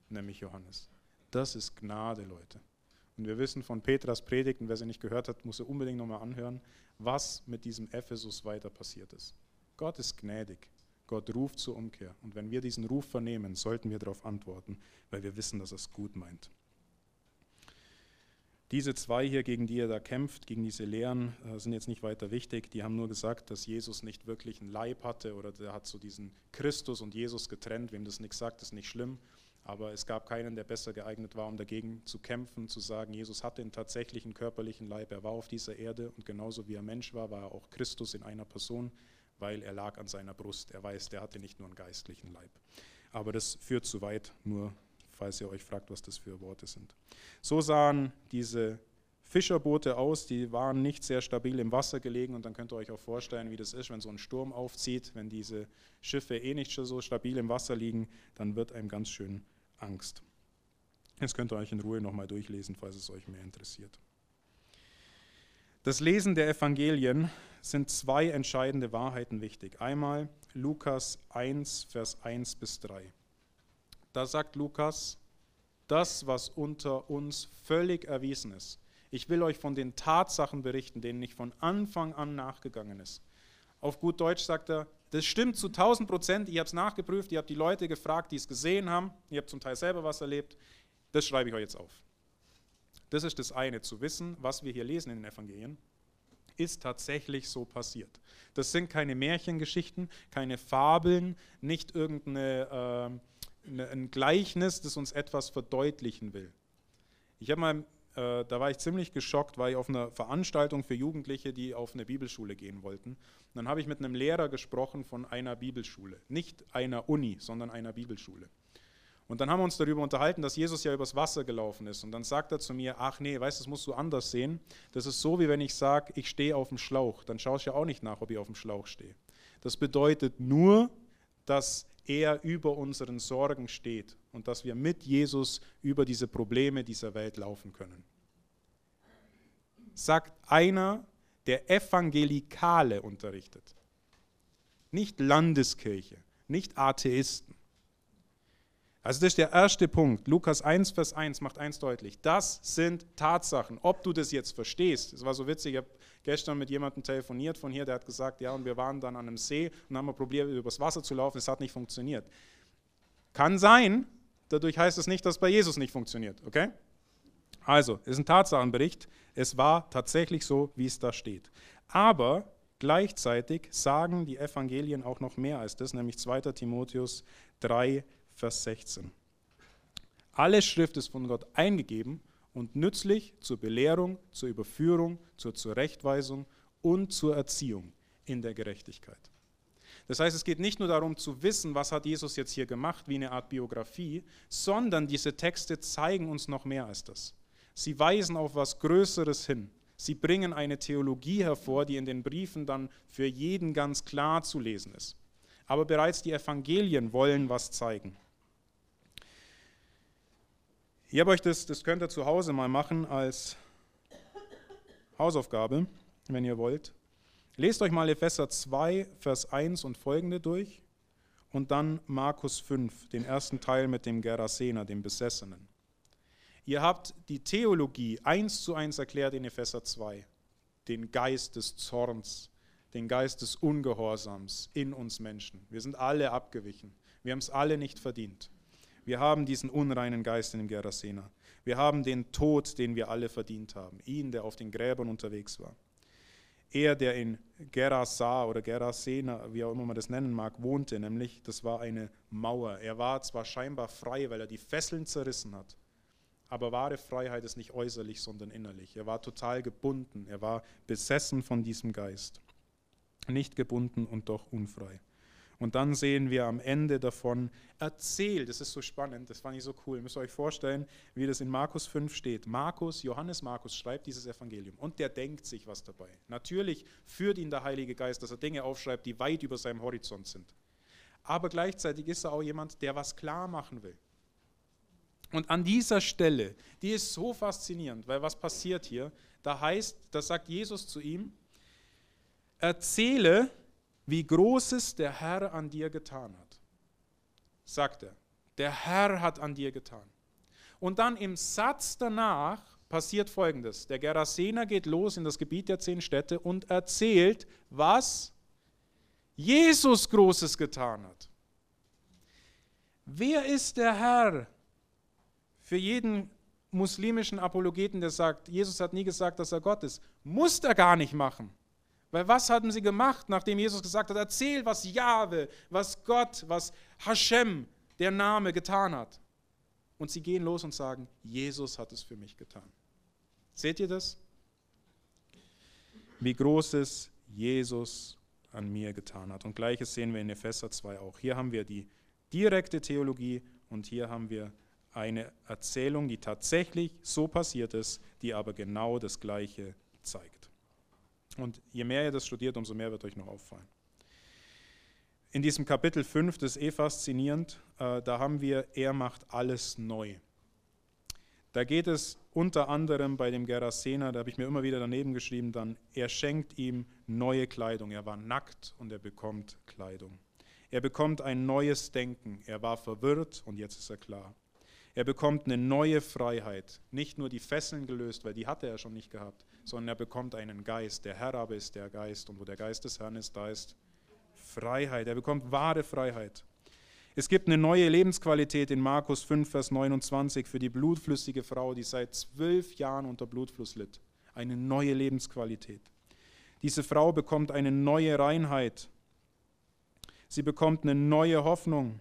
nämlich Johannes. Das ist Gnade, Leute. Und wir wissen von Petras Predigt, und wer sie nicht gehört hat, muss er unbedingt nochmal anhören, was mit diesem Ephesus weiter passiert ist. Gott ist gnädig. Gott ruft zur Umkehr. Und wenn wir diesen Ruf vernehmen, sollten wir darauf antworten, weil wir wissen, dass er es gut meint. Diese zwei hier, gegen die er da kämpft, gegen diese Lehren, äh, sind jetzt nicht weiter wichtig. Die haben nur gesagt, dass Jesus nicht wirklich einen Leib hatte oder der hat so diesen Christus und Jesus getrennt. Wem das nichts sagt, ist nicht schlimm. Aber es gab keinen, der besser geeignet war, um dagegen zu kämpfen, zu sagen, Jesus hatte einen tatsächlichen körperlichen Leib, er war auf dieser Erde und genauso wie er Mensch war, war er auch Christus in einer Person, weil er lag an seiner Brust. Er weiß, der hatte nicht nur einen geistlichen Leib. Aber das führt zu weit, nur falls ihr euch fragt, was das für Worte sind. So sahen diese Fischerboote aus, die waren nicht sehr stabil im Wasser gelegen und dann könnt ihr euch auch vorstellen, wie das ist, wenn so ein Sturm aufzieht, wenn diese Schiffe eh nicht so stabil im Wasser liegen, dann wird einem ganz schön Angst. Das könnt ihr euch in Ruhe nochmal durchlesen, falls es euch mehr interessiert. Das Lesen der Evangelien sind zwei entscheidende Wahrheiten wichtig. Einmal Lukas 1, Vers 1 bis 3. Da sagt Lukas, das, was unter uns völlig erwiesen ist. Ich will euch von den Tatsachen berichten, denen ich von Anfang an nachgegangen ist. Auf gut Deutsch sagt er, das stimmt zu 1000 Prozent. Ihr habt es nachgeprüft, ihr habt die Leute gefragt, die es gesehen haben. Ihr habt zum Teil selber was erlebt. Das schreibe ich euch jetzt auf. Das ist das eine, zu wissen, was wir hier lesen in den Evangelien, ist tatsächlich so passiert. Das sind keine Märchengeschichten, keine Fabeln, nicht irgendein äh, Gleichnis, das uns etwas verdeutlichen will. Ich habe mal, äh, da war ich ziemlich geschockt, war ich auf einer Veranstaltung für Jugendliche, die auf eine Bibelschule gehen wollten. Und dann habe ich mit einem Lehrer gesprochen von einer Bibelschule, nicht einer Uni, sondern einer Bibelschule. Und dann haben wir uns darüber unterhalten, dass Jesus ja übers Wasser gelaufen ist. Und dann sagt er zu mir, ach nee, weißt du, das musst du anders sehen. Das ist so, wie wenn ich sage, ich stehe auf dem Schlauch. Dann schaue ich ja auch nicht nach, ob ich auf dem Schlauch stehe. Das bedeutet nur, dass er über unseren Sorgen steht und dass wir mit Jesus über diese Probleme dieser Welt laufen können. Sagt einer, der Evangelikale unterrichtet. Nicht Landeskirche, nicht Atheisten. Also das ist der erste Punkt. Lukas 1, Vers 1 macht eins deutlich. Das sind Tatsachen. Ob du das jetzt verstehst, es war so witzig, ich habe gestern mit jemandem telefoniert von hier, der hat gesagt, ja, und wir waren dann an einem See und haben probiert, übers Wasser zu laufen, es hat nicht funktioniert. Kann sein, dadurch heißt es nicht, dass bei Jesus nicht funktioniert, okay? Also, es ist ein Tatsachenbericht. Es war tatsächlich so, wie es da steht. Aber gleichzeitig sagen die Evangelien auch noch mehr als das, nämlich 2. Timotheus 3, Vers 16. Alle Schrift ist von Gott eingegeben und nützlich zur Belehrung, zur Überführung, zur Zurechtweisung und zur Erziehung in der Gerechtigkeit. Das heißt, es geht nicht nur darum zu wissen, was hat Jesus jetzt hier gemacht, wie eine Art Biografie, sondern diese Texte zeigen uns noch mehr als das. Sie weisen auf was Größeres hin. Sie bringen eine Theologie hervor, die in den Briefen dann für jeden ganz klar zu lesen ist. Aber bereits die Evangelien wollen was zeigen. Ich habe euch das, das könnt ihr zu Hause mal machen als Hausaufgabe, wenn ihr wollt. Lest euch mal Epheser 2, Vers 1 und folgende durch und dann Markus 5, den ersten Teil mit dem Gerasener, dem Besessenen. Ihr habt die Theologie eins zu eins erklärt in Epheser 2, den Geist des Zorns, den Geist des Ungehorsams in uns Menschen. Wir sind alle abgewichen. Wir haben es alle nicht verdient. Wir haben diesen unreinen Geist in dem Gerasena. Wir haben den Tod, den wir alle verdient haben. Ihn, der auf den Gräbern unterwegs war. Er, der in Gerasa oder Gerasena, wie auch immer man das nennen mag, wohnte, nämlich, das war eine Mauer. Er war zwar scheinbar frei, weil er die Fesseln zerrissen hat, aber wahre Freiheit ist nicht äußerlich, sondern innerlich. Er war total gebunden, er war besessen von diesem Geist. Nicht gebunden und doch unfrei. Und dann sehen wir am Ende davon erzählt, das ist so spannend, das fand ich so cool, ihr müsst euch vorstellen, wie das in Markus 5 steht. Markus, Johannes Markus schreibt dieses Evangelium und der denkt sich was dabei. Natürlich führt ihn der Heilige Geist, dass er Dinge aufschreibt, die weit über seinem Horizont sind. Aber gleichzeitig ist er auch jemand, der was klar machen will. Und an dieser Stelle, die ist so faszinierend, weil was passiert hier? Da heißt, da sagt Jesus zu ihm, erzähle wie Großes der Herr an dir getan hat. Sagt er. Der Herr hat an dir getan. Und dann im Satz danach passiert folgendes. Der Gerasener geht los in das Gebiet der zehn Städte und erzählt, was Jesus Großes getan hat. Wer ist der Herr? Für jeden muslimischen Apologeten, der sagt, Jesus hat nie gesagt, dass er Gott ist, muss er gar nicht machen. Weil was hatten sie gemacht, nachdem Jesus gesagt hat, erzähl, was Jahwe, was Gott, was Hashem, der Name, getan hat. Und sie gehen los und sagen, Jesus hat es für mich getan. Seht ihr das? Wie groß es Jesus an mir getan hat. Und gleiches sehen wir in Epheser 2 auch. Hier haben wir die direkte Theologie und hier haben wir eine Erzählung, die tatsächlich so passiert ist, die aber genau das Gleiche zeigt. Und je mehr ihr das studiert, umso mehr wird euch noch auffallen. In diesem Kapitel 5, das ist eh faszinierend, äh, da haben wir, er macht alles neu. Da geht es unter anderem bei dem Gerasena, da habe ich mir immer wieder daneben geschrieben, dann, er schenkt ihm neue Kleidung. Er war nackt und er bekommt Kleidung. Er bekommt ein neues Denken. Er war verwirrt und jetzt ist er klar. Er bekommt eine neue Freiheit, nicht nur die Fesseln gelöst, weil die hatte er schon nicht gehabt, sondern er bekommt einen Geist. Der Herr aber ist der Geist und wo der Geist des Herrn ist, da ist Freiheit. Er bekommt wahre Freiheit. Es gibt eine neue Lebensqualität in Markus 5, Vers 29 für die blutflüssige Frau, die seit zwölf Jahren unter Blutfluss litt. Eine neue Lebensqualität. Diese Frau bekommt eine neue Reinheit. Sie bekommt eine neue Hoffnung.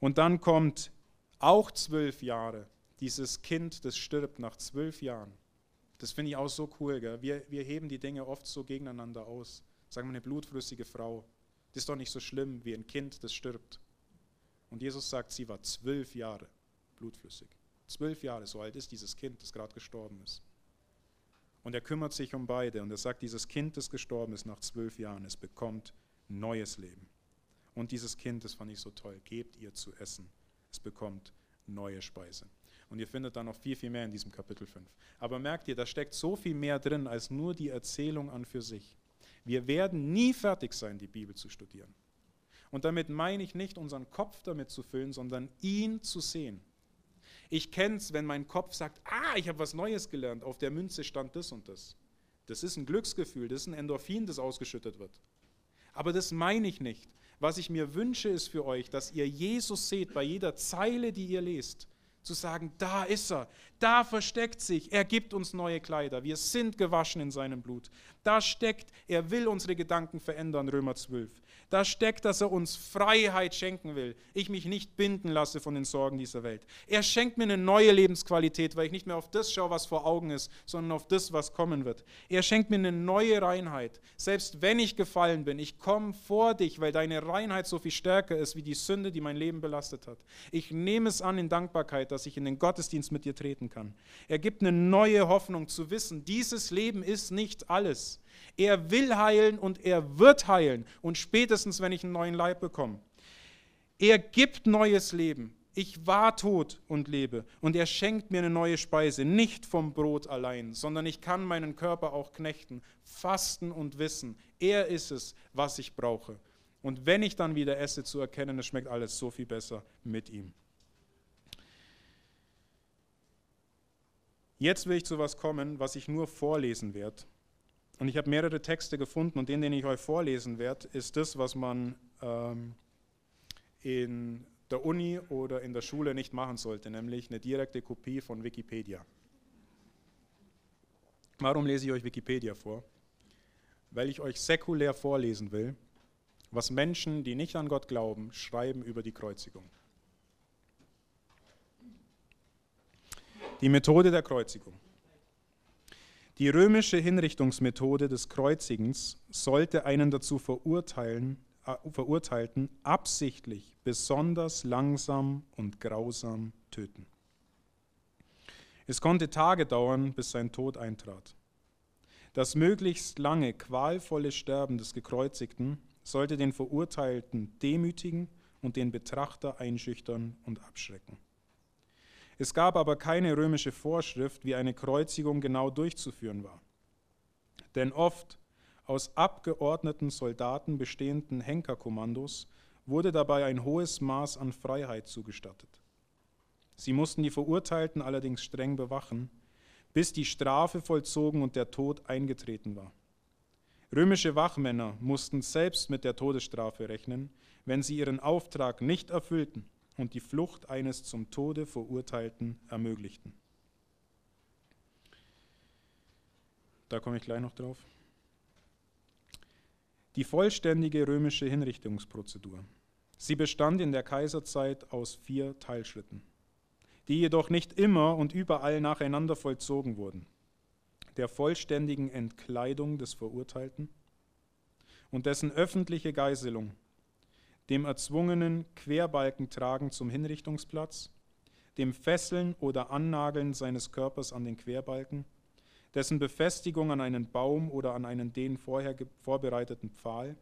Und dann kommt auch zwölf Jahre dieses Kind, das stirbt nach zwölf Jahren. Das finde ich auch so cool. Gell? Wir, wir heben die Dinge oft so gegeneinander aus. Sagen wir eine blutflüssige Frau. Das ist doch nicht so schlimm wie ein Kind, das stirbt. Und Jesus sagt, sie war zwölf Jahre blutflüssig. Zwölf Jahre, so alt ist dieses Kind, das gerade gestorben ist. Und er kümmert sich um beide und er sagt, dieses Kind, das gestorben ist nach zwölf Jahren, es bekommt neues Leben. Und dieses Kind, das fand ich so toll, gebt ihr zu essen. Es bekommt neue Speise. Und ihr findet da noch viel, viel mehr in diesem Kapitel 5. Aber merkt ihr, da steckt so viel mehr drin als nur die Erzählung an für sich. Wir werden nie fertig sein, die Bibel zu studieren. Und damit meine ich nicht, unseren Kopf damit zu füllen, sondern ihn zu sehen. Ich kenne es, wenn mein Kopf sagt, ah, ich habe was Neues gelernt, auf der Münze stand das und das. Das ist ein Glücksgefühl, das ist ein Endorphin, das ausgeschüttet wird. Aber das meine ich nicht. Was ich mir wünsche, ist für euch, dass ihr Jesus seht bei jeder Zeile, die ihr lest zu sagen, da ist er, da versteckt sich, er gibt uns neue Kleider, wir sind gewaschen in seinem Blut. Da steckt, er will unsere Gedanken verändern, Römer 12. Da steckt, dass er uns Freiheit schenken will. Ich mich nicht binden lasse von den Sorgen dieser Welt. Er schenkt mir eine neue Lebensqualität, weil ich nicht mehr auf das schaue, was vor Augen ist, sondern auf das, was kommen wird. Er schenkt mir eine neue Reinheit. Selbst wenn ich gefallen bin, ich komme vor dich, weil deine Reinheit so viel stärker ist wie die Sünde, die mein Leben belastet hat. Ich nehme es an in Dankbarkeit, dass ich in den Gottesdienst mit dir treten kann. Er gibt eine neue Hoffnung zu wissen, dieses Leben ist nicht alles. Er will heilen und er wird heilen. Und spätestens, wenn ich einen neuen Leib bekomme. Er gibt neues Leben. Ich war tot und lebe. Und er schenkt mir eine neue Speise. Nicht vom Brot allein, sondern ich kann meinen Körper auch knechten, fasten und wissen. Er ist es, was ich brauche. Und wenn ich dann wieder esse, zu erkennen, es schmeckt alles so viel besser mit ihm. Jetzt will ich zu was kommen, was ich nur vorlesen werde. Und ich habe mehrere Texte gefunden und den, den ich euch vorlesen werde, ist das, was man ähm, in der Uni oder in der Schule nicht machen sollte, nämlich eine direkte Kopie von Wikipedia. Warum lese ich euch Wikipedia vor? Weil ich euch säkulär vorlesen will, was Menschen, die nicht an Gott glauben, schreiben über die Kreuzigung. Die Methode der Kreuzigung. Die römische Hinrichtungsmethode des Kreuzigens sollte einen dazu verurteilen, äh, Verurteilten absichtlich besonders langsam und grausam töten. Es konnte Tage dauern, bis sein Tod eintrat. Das möglichst lange, qualvolle Sterben des Gekreuzigten sollte den Verurteilten demütigen und den Betrachter einschüchtern und abschrecken. Es gab aber keine römische Vorschrift, wie eine Kreuzigung genau durchzuführen war. Denn oft aus abgeordneten Soldaten bestehenden Henkerkommandos wurde dabei ein hohes Maß an Freiheit zugestattet. Sie mussten die Verurteilten allerdings streng bewachen, bis die Strafe vollzogen und der Tod eingetreten war. Römische Wachmänner mussten selbst mit der Todesstrafe rechnen, wenn sie ihren Auftrag nicht erfüllten und die Flucht eines zum Tode Verurteilten ermöglichten. Da komme ich gleich noch drauf. Die vollständige römische Hinrichtungsprozedur. Sie bestand in der Kaiserzeit aus vier Teilschritten, die jedoch nicht immer und überall nacheinander vollzogen wurden. Der vollständigen Entkleidung des Verurteilten und dessen öffentliche Geiselung dem erzwungenen Querbalkentragen zum Hinrichtungsplatz, dem Fesseln oder Annageln seines Körpers an den Querbalken, dessen Befestigung an einen Baum oder an einen den vorher vorbereiteten Pfahl.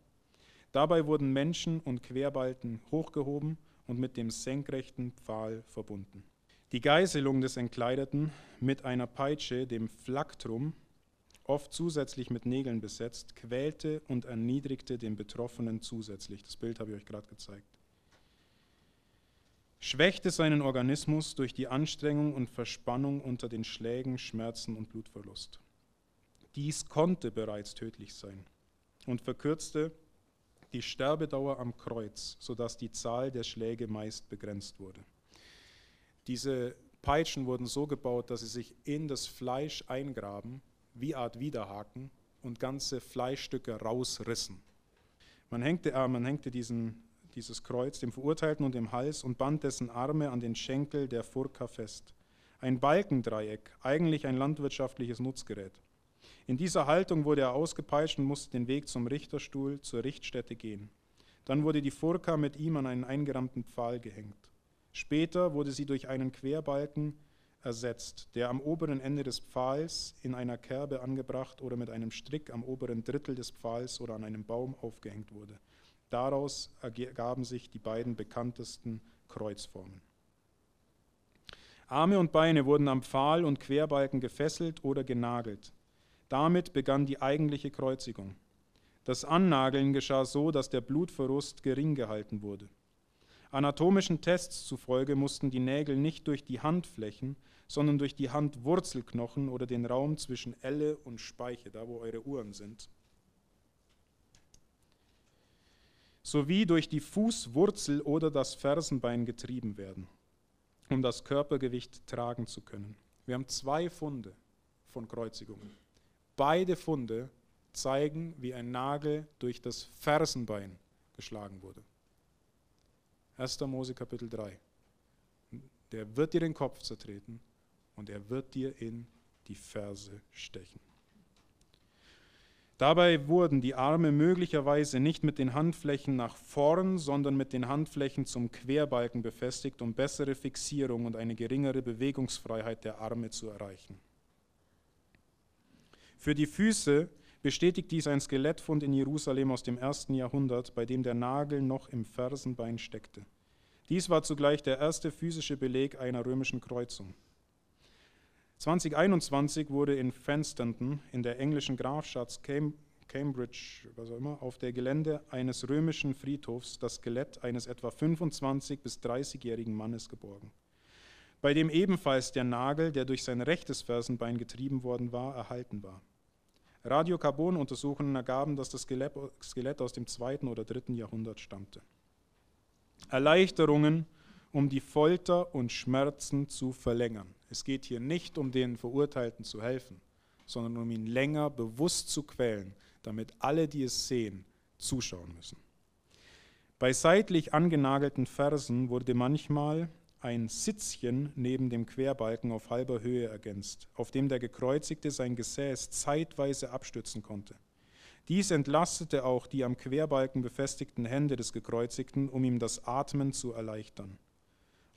Dabei wurden Menschen und Querbalken hochgehoben und mit dem senkrechten Pfahl verbunden. Die Geißelung des Entkleideten mit einer Peitsche, dem Phlaktrum, oft zusätzlich mit Nägeln besetzt, quälte und erniedrigte den Betroffenen zusätzlich. Das Bild habe ich euch gerade gezeigt. Schwächte seinen Organismus durch die Anstrengung und Verspannung unter den Schlägen, Schmerzen und Blutverlust. Dies konnte bereits tödlich sein und verkürzte die Sterbedauer am Kreuz, sodass die Zahl der Schläge meist begrenzt wurde. Diese Peitschen wurden so gebaut, dass sie sich in das Fleisch eingraben wie Art Widerhaken und ganze Fleischstücke rausrissen. Man hängte, äh, man hängte diesen, dieses Kreuz dem Verurteilten und dem Hals und band dessen Arme an den Schenkel der Furka fest. Ein Balkendreieck, eigentlich ein landwirtschaftliches Nutzgerät. In dieser Haltung wurde er ausgepeitscht und musste den Weg zum Richterstuhl, zur Richtstätte gehen. Dann wurde die Furka mit ihm an einen eingerammten Pfahl gehängt. Später wurde sie durch einen Querbalken ersetzt, der am oberen Ende des Pfahls in einer Kerbe angebracht oder mit einem Strick am oberen Drittel des Pfahls oder an einem Baum aufgehängt wurde. Daraus ergaben sich die beiden bekanntesten Kreuzformen. Arme und Beine wurden am Pfahl und Querbalken gefesselt oder genagelt. Damit begann die eigentliche Kreuzigung. Das Annageln geschah so, dass der Blutverlust gering gehalten wurde. Anatomischen Tests zufolge mussten die Nägel nicht durch die Handflächen, sondern durch die Handwurzelknochen oder den Raum zwischen Elle und Speiche, da wo eure Uhren sind, sowie durch die Fußwurzel oder das Fersenbein getrieben werden, um das Körpergewicht tragen zu können. Wir haben zwei Funde von Kreuzigungen. Beide Funde zeigen, wie ein Nagel durch das Fersenbein geschlagen wurde. 1. Mose Kapitel 3. Der wird dir den Kopf zertreten und er wird dir in die Ferse stechen. Dabei wurden die Arme möglicherweise nicht mit den Handflächen nach vorn, sondern mit den Handflächen zum Querbalken befestigt, um bessere Fixierung und eine geringere Bewegungsfreiheit der Arme zu erreichen. Für die Füße bestätigt dies ein Skelettfund in Jerusalem aus dem ersten Jahrhundert, bei dem der Nagel noch im Fersenbein steckte. Dies war zugleich der erste physische Beleg einer römischen Kreuzung. 2021 wurde in Fenstanton in der englischen Grafschaft Cambridge, was auch immer, auf der Gelände eines römischen Friedhofs das Skelett eines etwa 25 bis 30-jährigen Mannes geborgen, bei dem ebenfalls der Nagel, der durch sein rechtes Fersenbein getrieben worden war, erhalten war. Radiokarbonuntersuchungen ergaben, dass das Skelett aus dem zweiten oder dritten Jahrhundert stammte. Erleichterungen, um die Folter und Schmerzen zu verlängern. Es geht hier nicht um den Verurteilten zu helfen, sondern um ihn länger bewusst zu quälen, damit alle, die es sehen, zuschauen müssen. Bei seitlich angenagelten Fersen wurde manchmal ein Sitzchen neben dem Querbalken auf halber Höhe ergänzt, auf dem der Gekreuzigte sein Gesäß zeitweise abstützen konnte. Dies entlastete auch die am Querbalken befestigten Hände des Gekreuzigten, um ihm das Atmen zu erleichtern.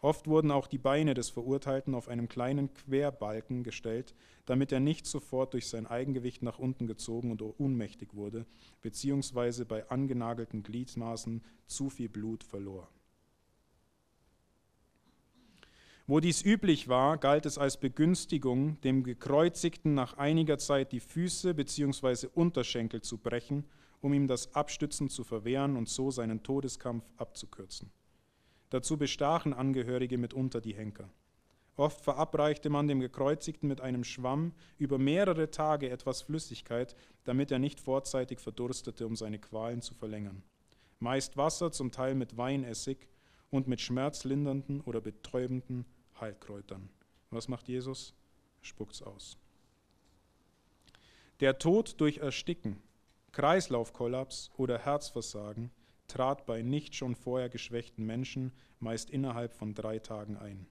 Oft wurden auch die Beine des Verurteilten auf einem kleinen Querbalken gestellt, damit er nicht sofort durch sein Eigengewicht nach unten gezogen und ohnmächtig wurde, beziehungsweise bei angenagelten Gliedmaßen zu viel Blut verlor. Wo dies üblich war, galt es als Begünstigung, dem Gekreuzigten nach einiger Zeit die Füße bzw. Unterschenkel zu brechen, um ihm das Abstützen zu verwehren und so seinen Todeskampf abzukürzen. Dazu bestachen Angehörige mitunter die Henker. Oft verabreichte man dem Gekreuzigten mit einem Schwamm über mehrere Tage etwas Flüssigkeit, damit er nicht vorzeitig verdurstete, um seine Qualen zu verlängern. Meist Wasser, zum Teil mit Weinessig und mit schmerzlindernden oder betäubenden Heilkräutern. Was macht Jesus? Spuckt's aus. Der Tod durch Ersticken, Kreislaufkollaps oder Herzversagen trat bei nicht schon vorher geschwächten Menschen meist innerhalb von drei Tagen ein.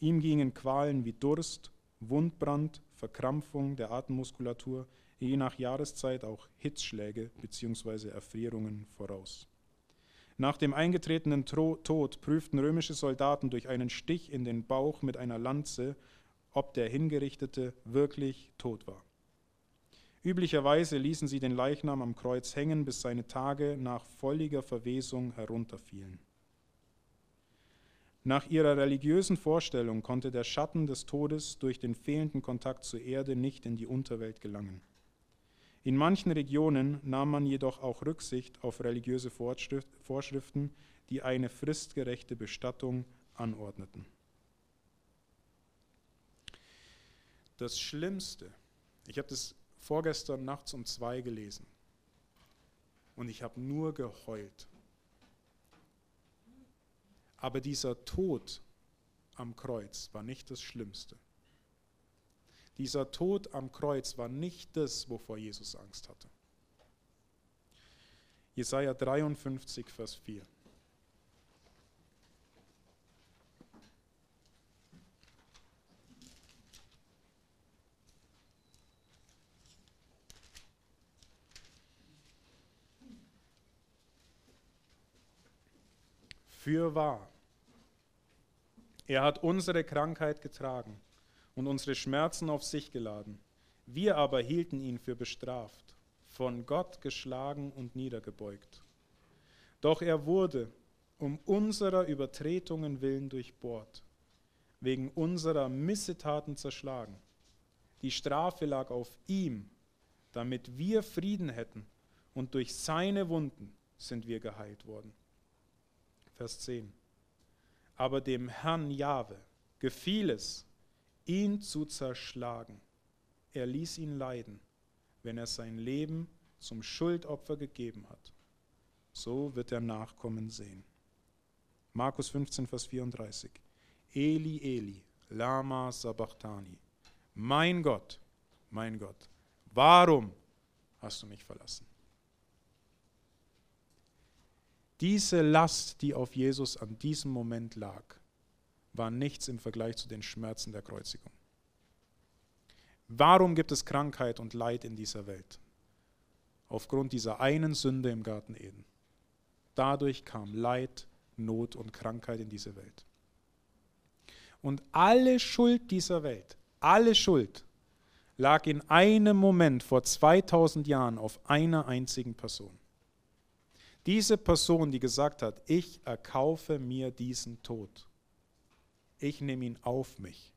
Ihm gingen Qualen wie Durst, Wundbrand, Verkrampfung der Atemmuskulatur, je nach Jahreszeit auch Hitzschläge bzw. Erfrierungen voraus. Nach dem eingetretenen Tod prüften römische Soldaten durch einen Stich in den Bauch mit einer Lanze, ob der Hingerichtete wirklich tot war. Üblicherweise ließen sie den Leichnam am Kreuz hängen, bis seine Tage nach völliger Verwesung herunterfielen. Nach ihrer religiösen Vorstellung konnte der Schatten des Todes durch den fehlenden Kontakt zur Erde nicht in die Unterwelt gelangen. In manchen Regionen nahm man jedoch auch Rücksicht auf religiöse Vorschriften, die eine fristgerechte Bestattung anordneten. Das Schlimmste, ich habe das vorgestern nachts um zwei gelesen und ich habe nur geheult. Aber dieser Tod am Kreuz war nicht das Schlimmste. Dieser Tod am Kreuz war nicht das, wovor Jesus Angst hatte. Jesaja 53, Vers 4. Fürwahr, er hat unsere Krankheit getragen und unsere Schmerzen auf sich geladen. Wir aber hielten ihn für bestraft, von Gott geschlagen und niedergebeugt. Doch er wurde um unserer Übertretungen willen durchbohrt, wegen unserer Missetaten zerschlagen. Die Strafe lag auf ihm, damit wir Frieden hätten, und durch seine Wunden sind wir geheilt worden. Vers 10. Aber dem Herrn Jahwe gefiel es, ihn zu zerschlagen. Er ließ ihn leiden, wenn er sein Leben zum Schuldopfer gegeben hat. So wird er Nachkommen sehen. Markus 15, Vers 34. Eli, Eli, lama sabachthani. Mein Gott, mein Gott, warum hast du mich verlassen? Diese Last, die auf Jesus an diesem Moment lag, war nichts im Vergleich zu den Schmerzen der Kreuzigung. Warum gibt es Krankheit und Leid in dieser Welt? Aufgrund dieser einen Sünde im Garten Eden. Dadurch kam Leid, Not und Krankheit in diese Welt. Und alle Schuld dieser Welt, alle Schuld lag in einem Moment vor 2000 Jahren auf einer einzigen Person. Diese Person, die gesagt hat, ich erkaufe mir diesen Tod, ich nehme ihn auf mich.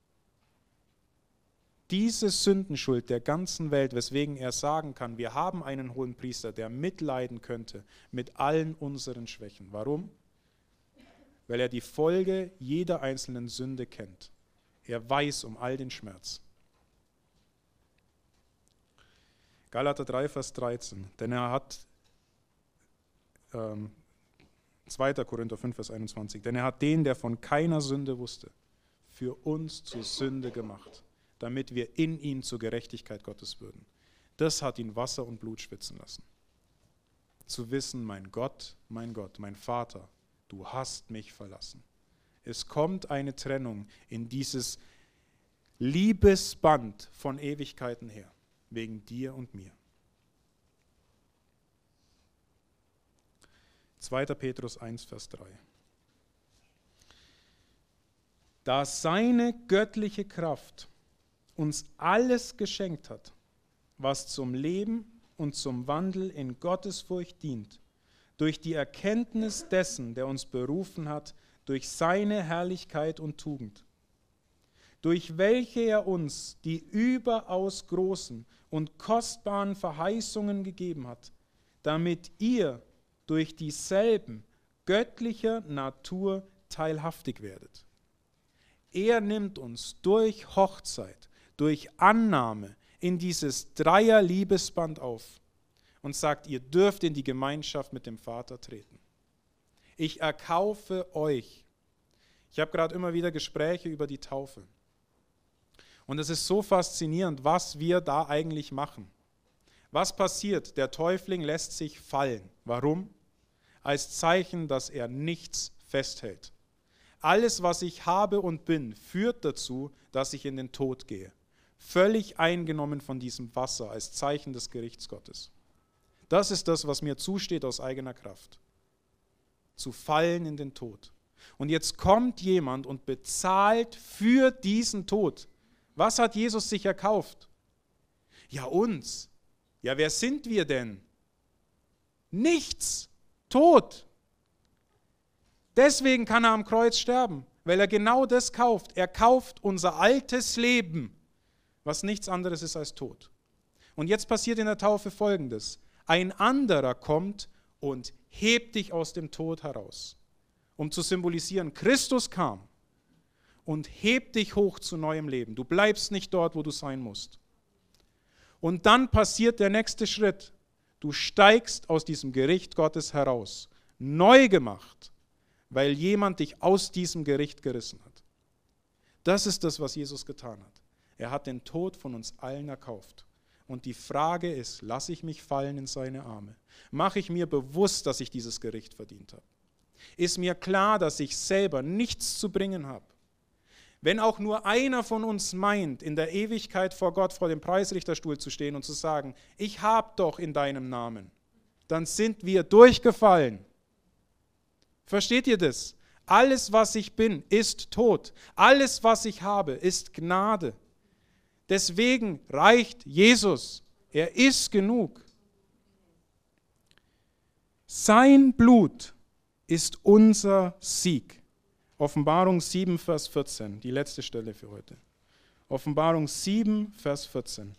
Diese Sündenschuld der ganzen Welt, weswegen er sagen kann, wir haben einen hohen Priester, der mitleiden könnte mit allen unseren Schwächen. Warum? Weil er die Folge jeder einzelnen Sünde kennt. Er weiß um all den Schmerz. Galater 3, Vers 13. Denn er hat ähm, 2. Korinther 5, Vers 21. Denn er hat den, der von keiner Sünde wusste, für uns zur Sünde gemacht, damit wir in ihm zur Gerechtigkeit Gottes würden. Das hat ihn Wasser und Blut schwitzen lassen. Zu wissen, mein Gott, mein Gott, mein Vater, du hast mich verlassen. Es kommt eine Trennung in dieses Liebesband von Ewigkeiten her, wegen dir und mir. 2. Petrus 1, Vers 3. Da seine göttliche Kraft uns alles geschenkt hat, was zum Leben und zum Wandel in Gottesfurcht dient, durch die Erkenntnis dessen, der uns berufen hat, durch seine Herrlichkeit und Tugend, durch welche er uns die überaus großen und kostbaren Verheißungen gegeben hat, damit ihr durch dieselben göttlicher Natur teilhaftig werdet. Er nimmt uns durch Hochzeit, durch Annahme in dieses Dreier-Liebesband auf und sagt, ihr dürft in die Gemeinschaft mit dem Vater treten. Ich erkaufe euch. Ich habe gerade immer wieder Gespräche über die Taufe. Und es ist so faszinierend, was wir da eigentlich machen. Was passiert? Der Täufling lässt sich fallen. Warum? Als Zeichen, dass er nichts festhält. Alles, was ich habe und bin, führt dazu, dass ich in den Tod gehe. Völlig eingenommen von diesem Wasser als Zeichen des Gerichts Gottes. Das ist das, was mir zusteht aus eigener Kraft. Zu fallen in den Tod. Und jetzt kommt jemand und bezahlt für diesen Tod. Was hat Jesus sich erkauft? Ja, uns. Ja, wer sind wir denn? Nichts. Tod. Deswegen kann er am Kreuz sterben, weil er genau das kauft. Er kauft unser altes Leben, was nichts anderes ist als Tod. Und jetzt passiert in der Taufe Folgendes. Ein anderer kommt und hebt dich aus dem Tod heraus, um zu symbolisieren, Christus kam und hebt dich hoch zu neuem Leben. Du bleibst nicht dort, wo du sein musst. Und dann passiert der nächste Schritt. Du steigst aus diesem Gericht Gottes heraus, neu gemacht, weil jemand dich aus diesem Gericht gerissen hat. Das ist das, was Jesus getan hat. Er hat den Tod von uns allen erkauft. Und die Frage ist, lasse ich mich fallen in seine Arme? Mache ich mir bewusst, dass ich dieses Gericht verdient habe? Ist mir klar, dass ich selber nichts zu bringen habe? Wenn auch nur einer von uns meint, in der Ewigkeit vor Gott vor dem Preisrichterstuhl zu stehen und zu sagen, ich habe doch in deinem Namen, dann sind wir durchgefallen. Versteht ihr das? Alles, was ich bin, ist tot. Alles, was ich habe, ist Gnade. Deswegen reicht Jesus. Er ist genug. Sein Blut ist unser Sieg. Offenbarung 7, Vers 14, die letzte Stelle für heute. Offenbarung 7, Vers 14.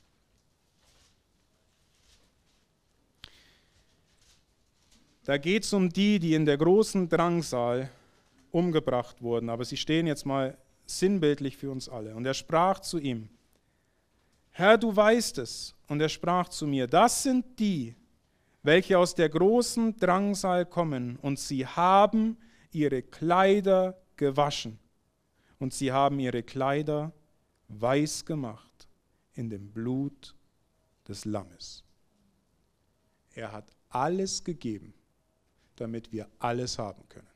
Da geht es um die, die in der großen Drangsal umgebracht wurden, aber sie stehen jetzt mal sinnbildlich für uns alle. Und er sprach zu ihm, Herr, du weißt es. Und er sprach zu mir, das sind die, welche aus der großen Drangsal kommen, und sie haben ihre Kleider gewaschen, und sie haben ihre Kleider weiß gemacht in dem Blut des Lammes. Er hat alles gegeben, damit wir alles haben können.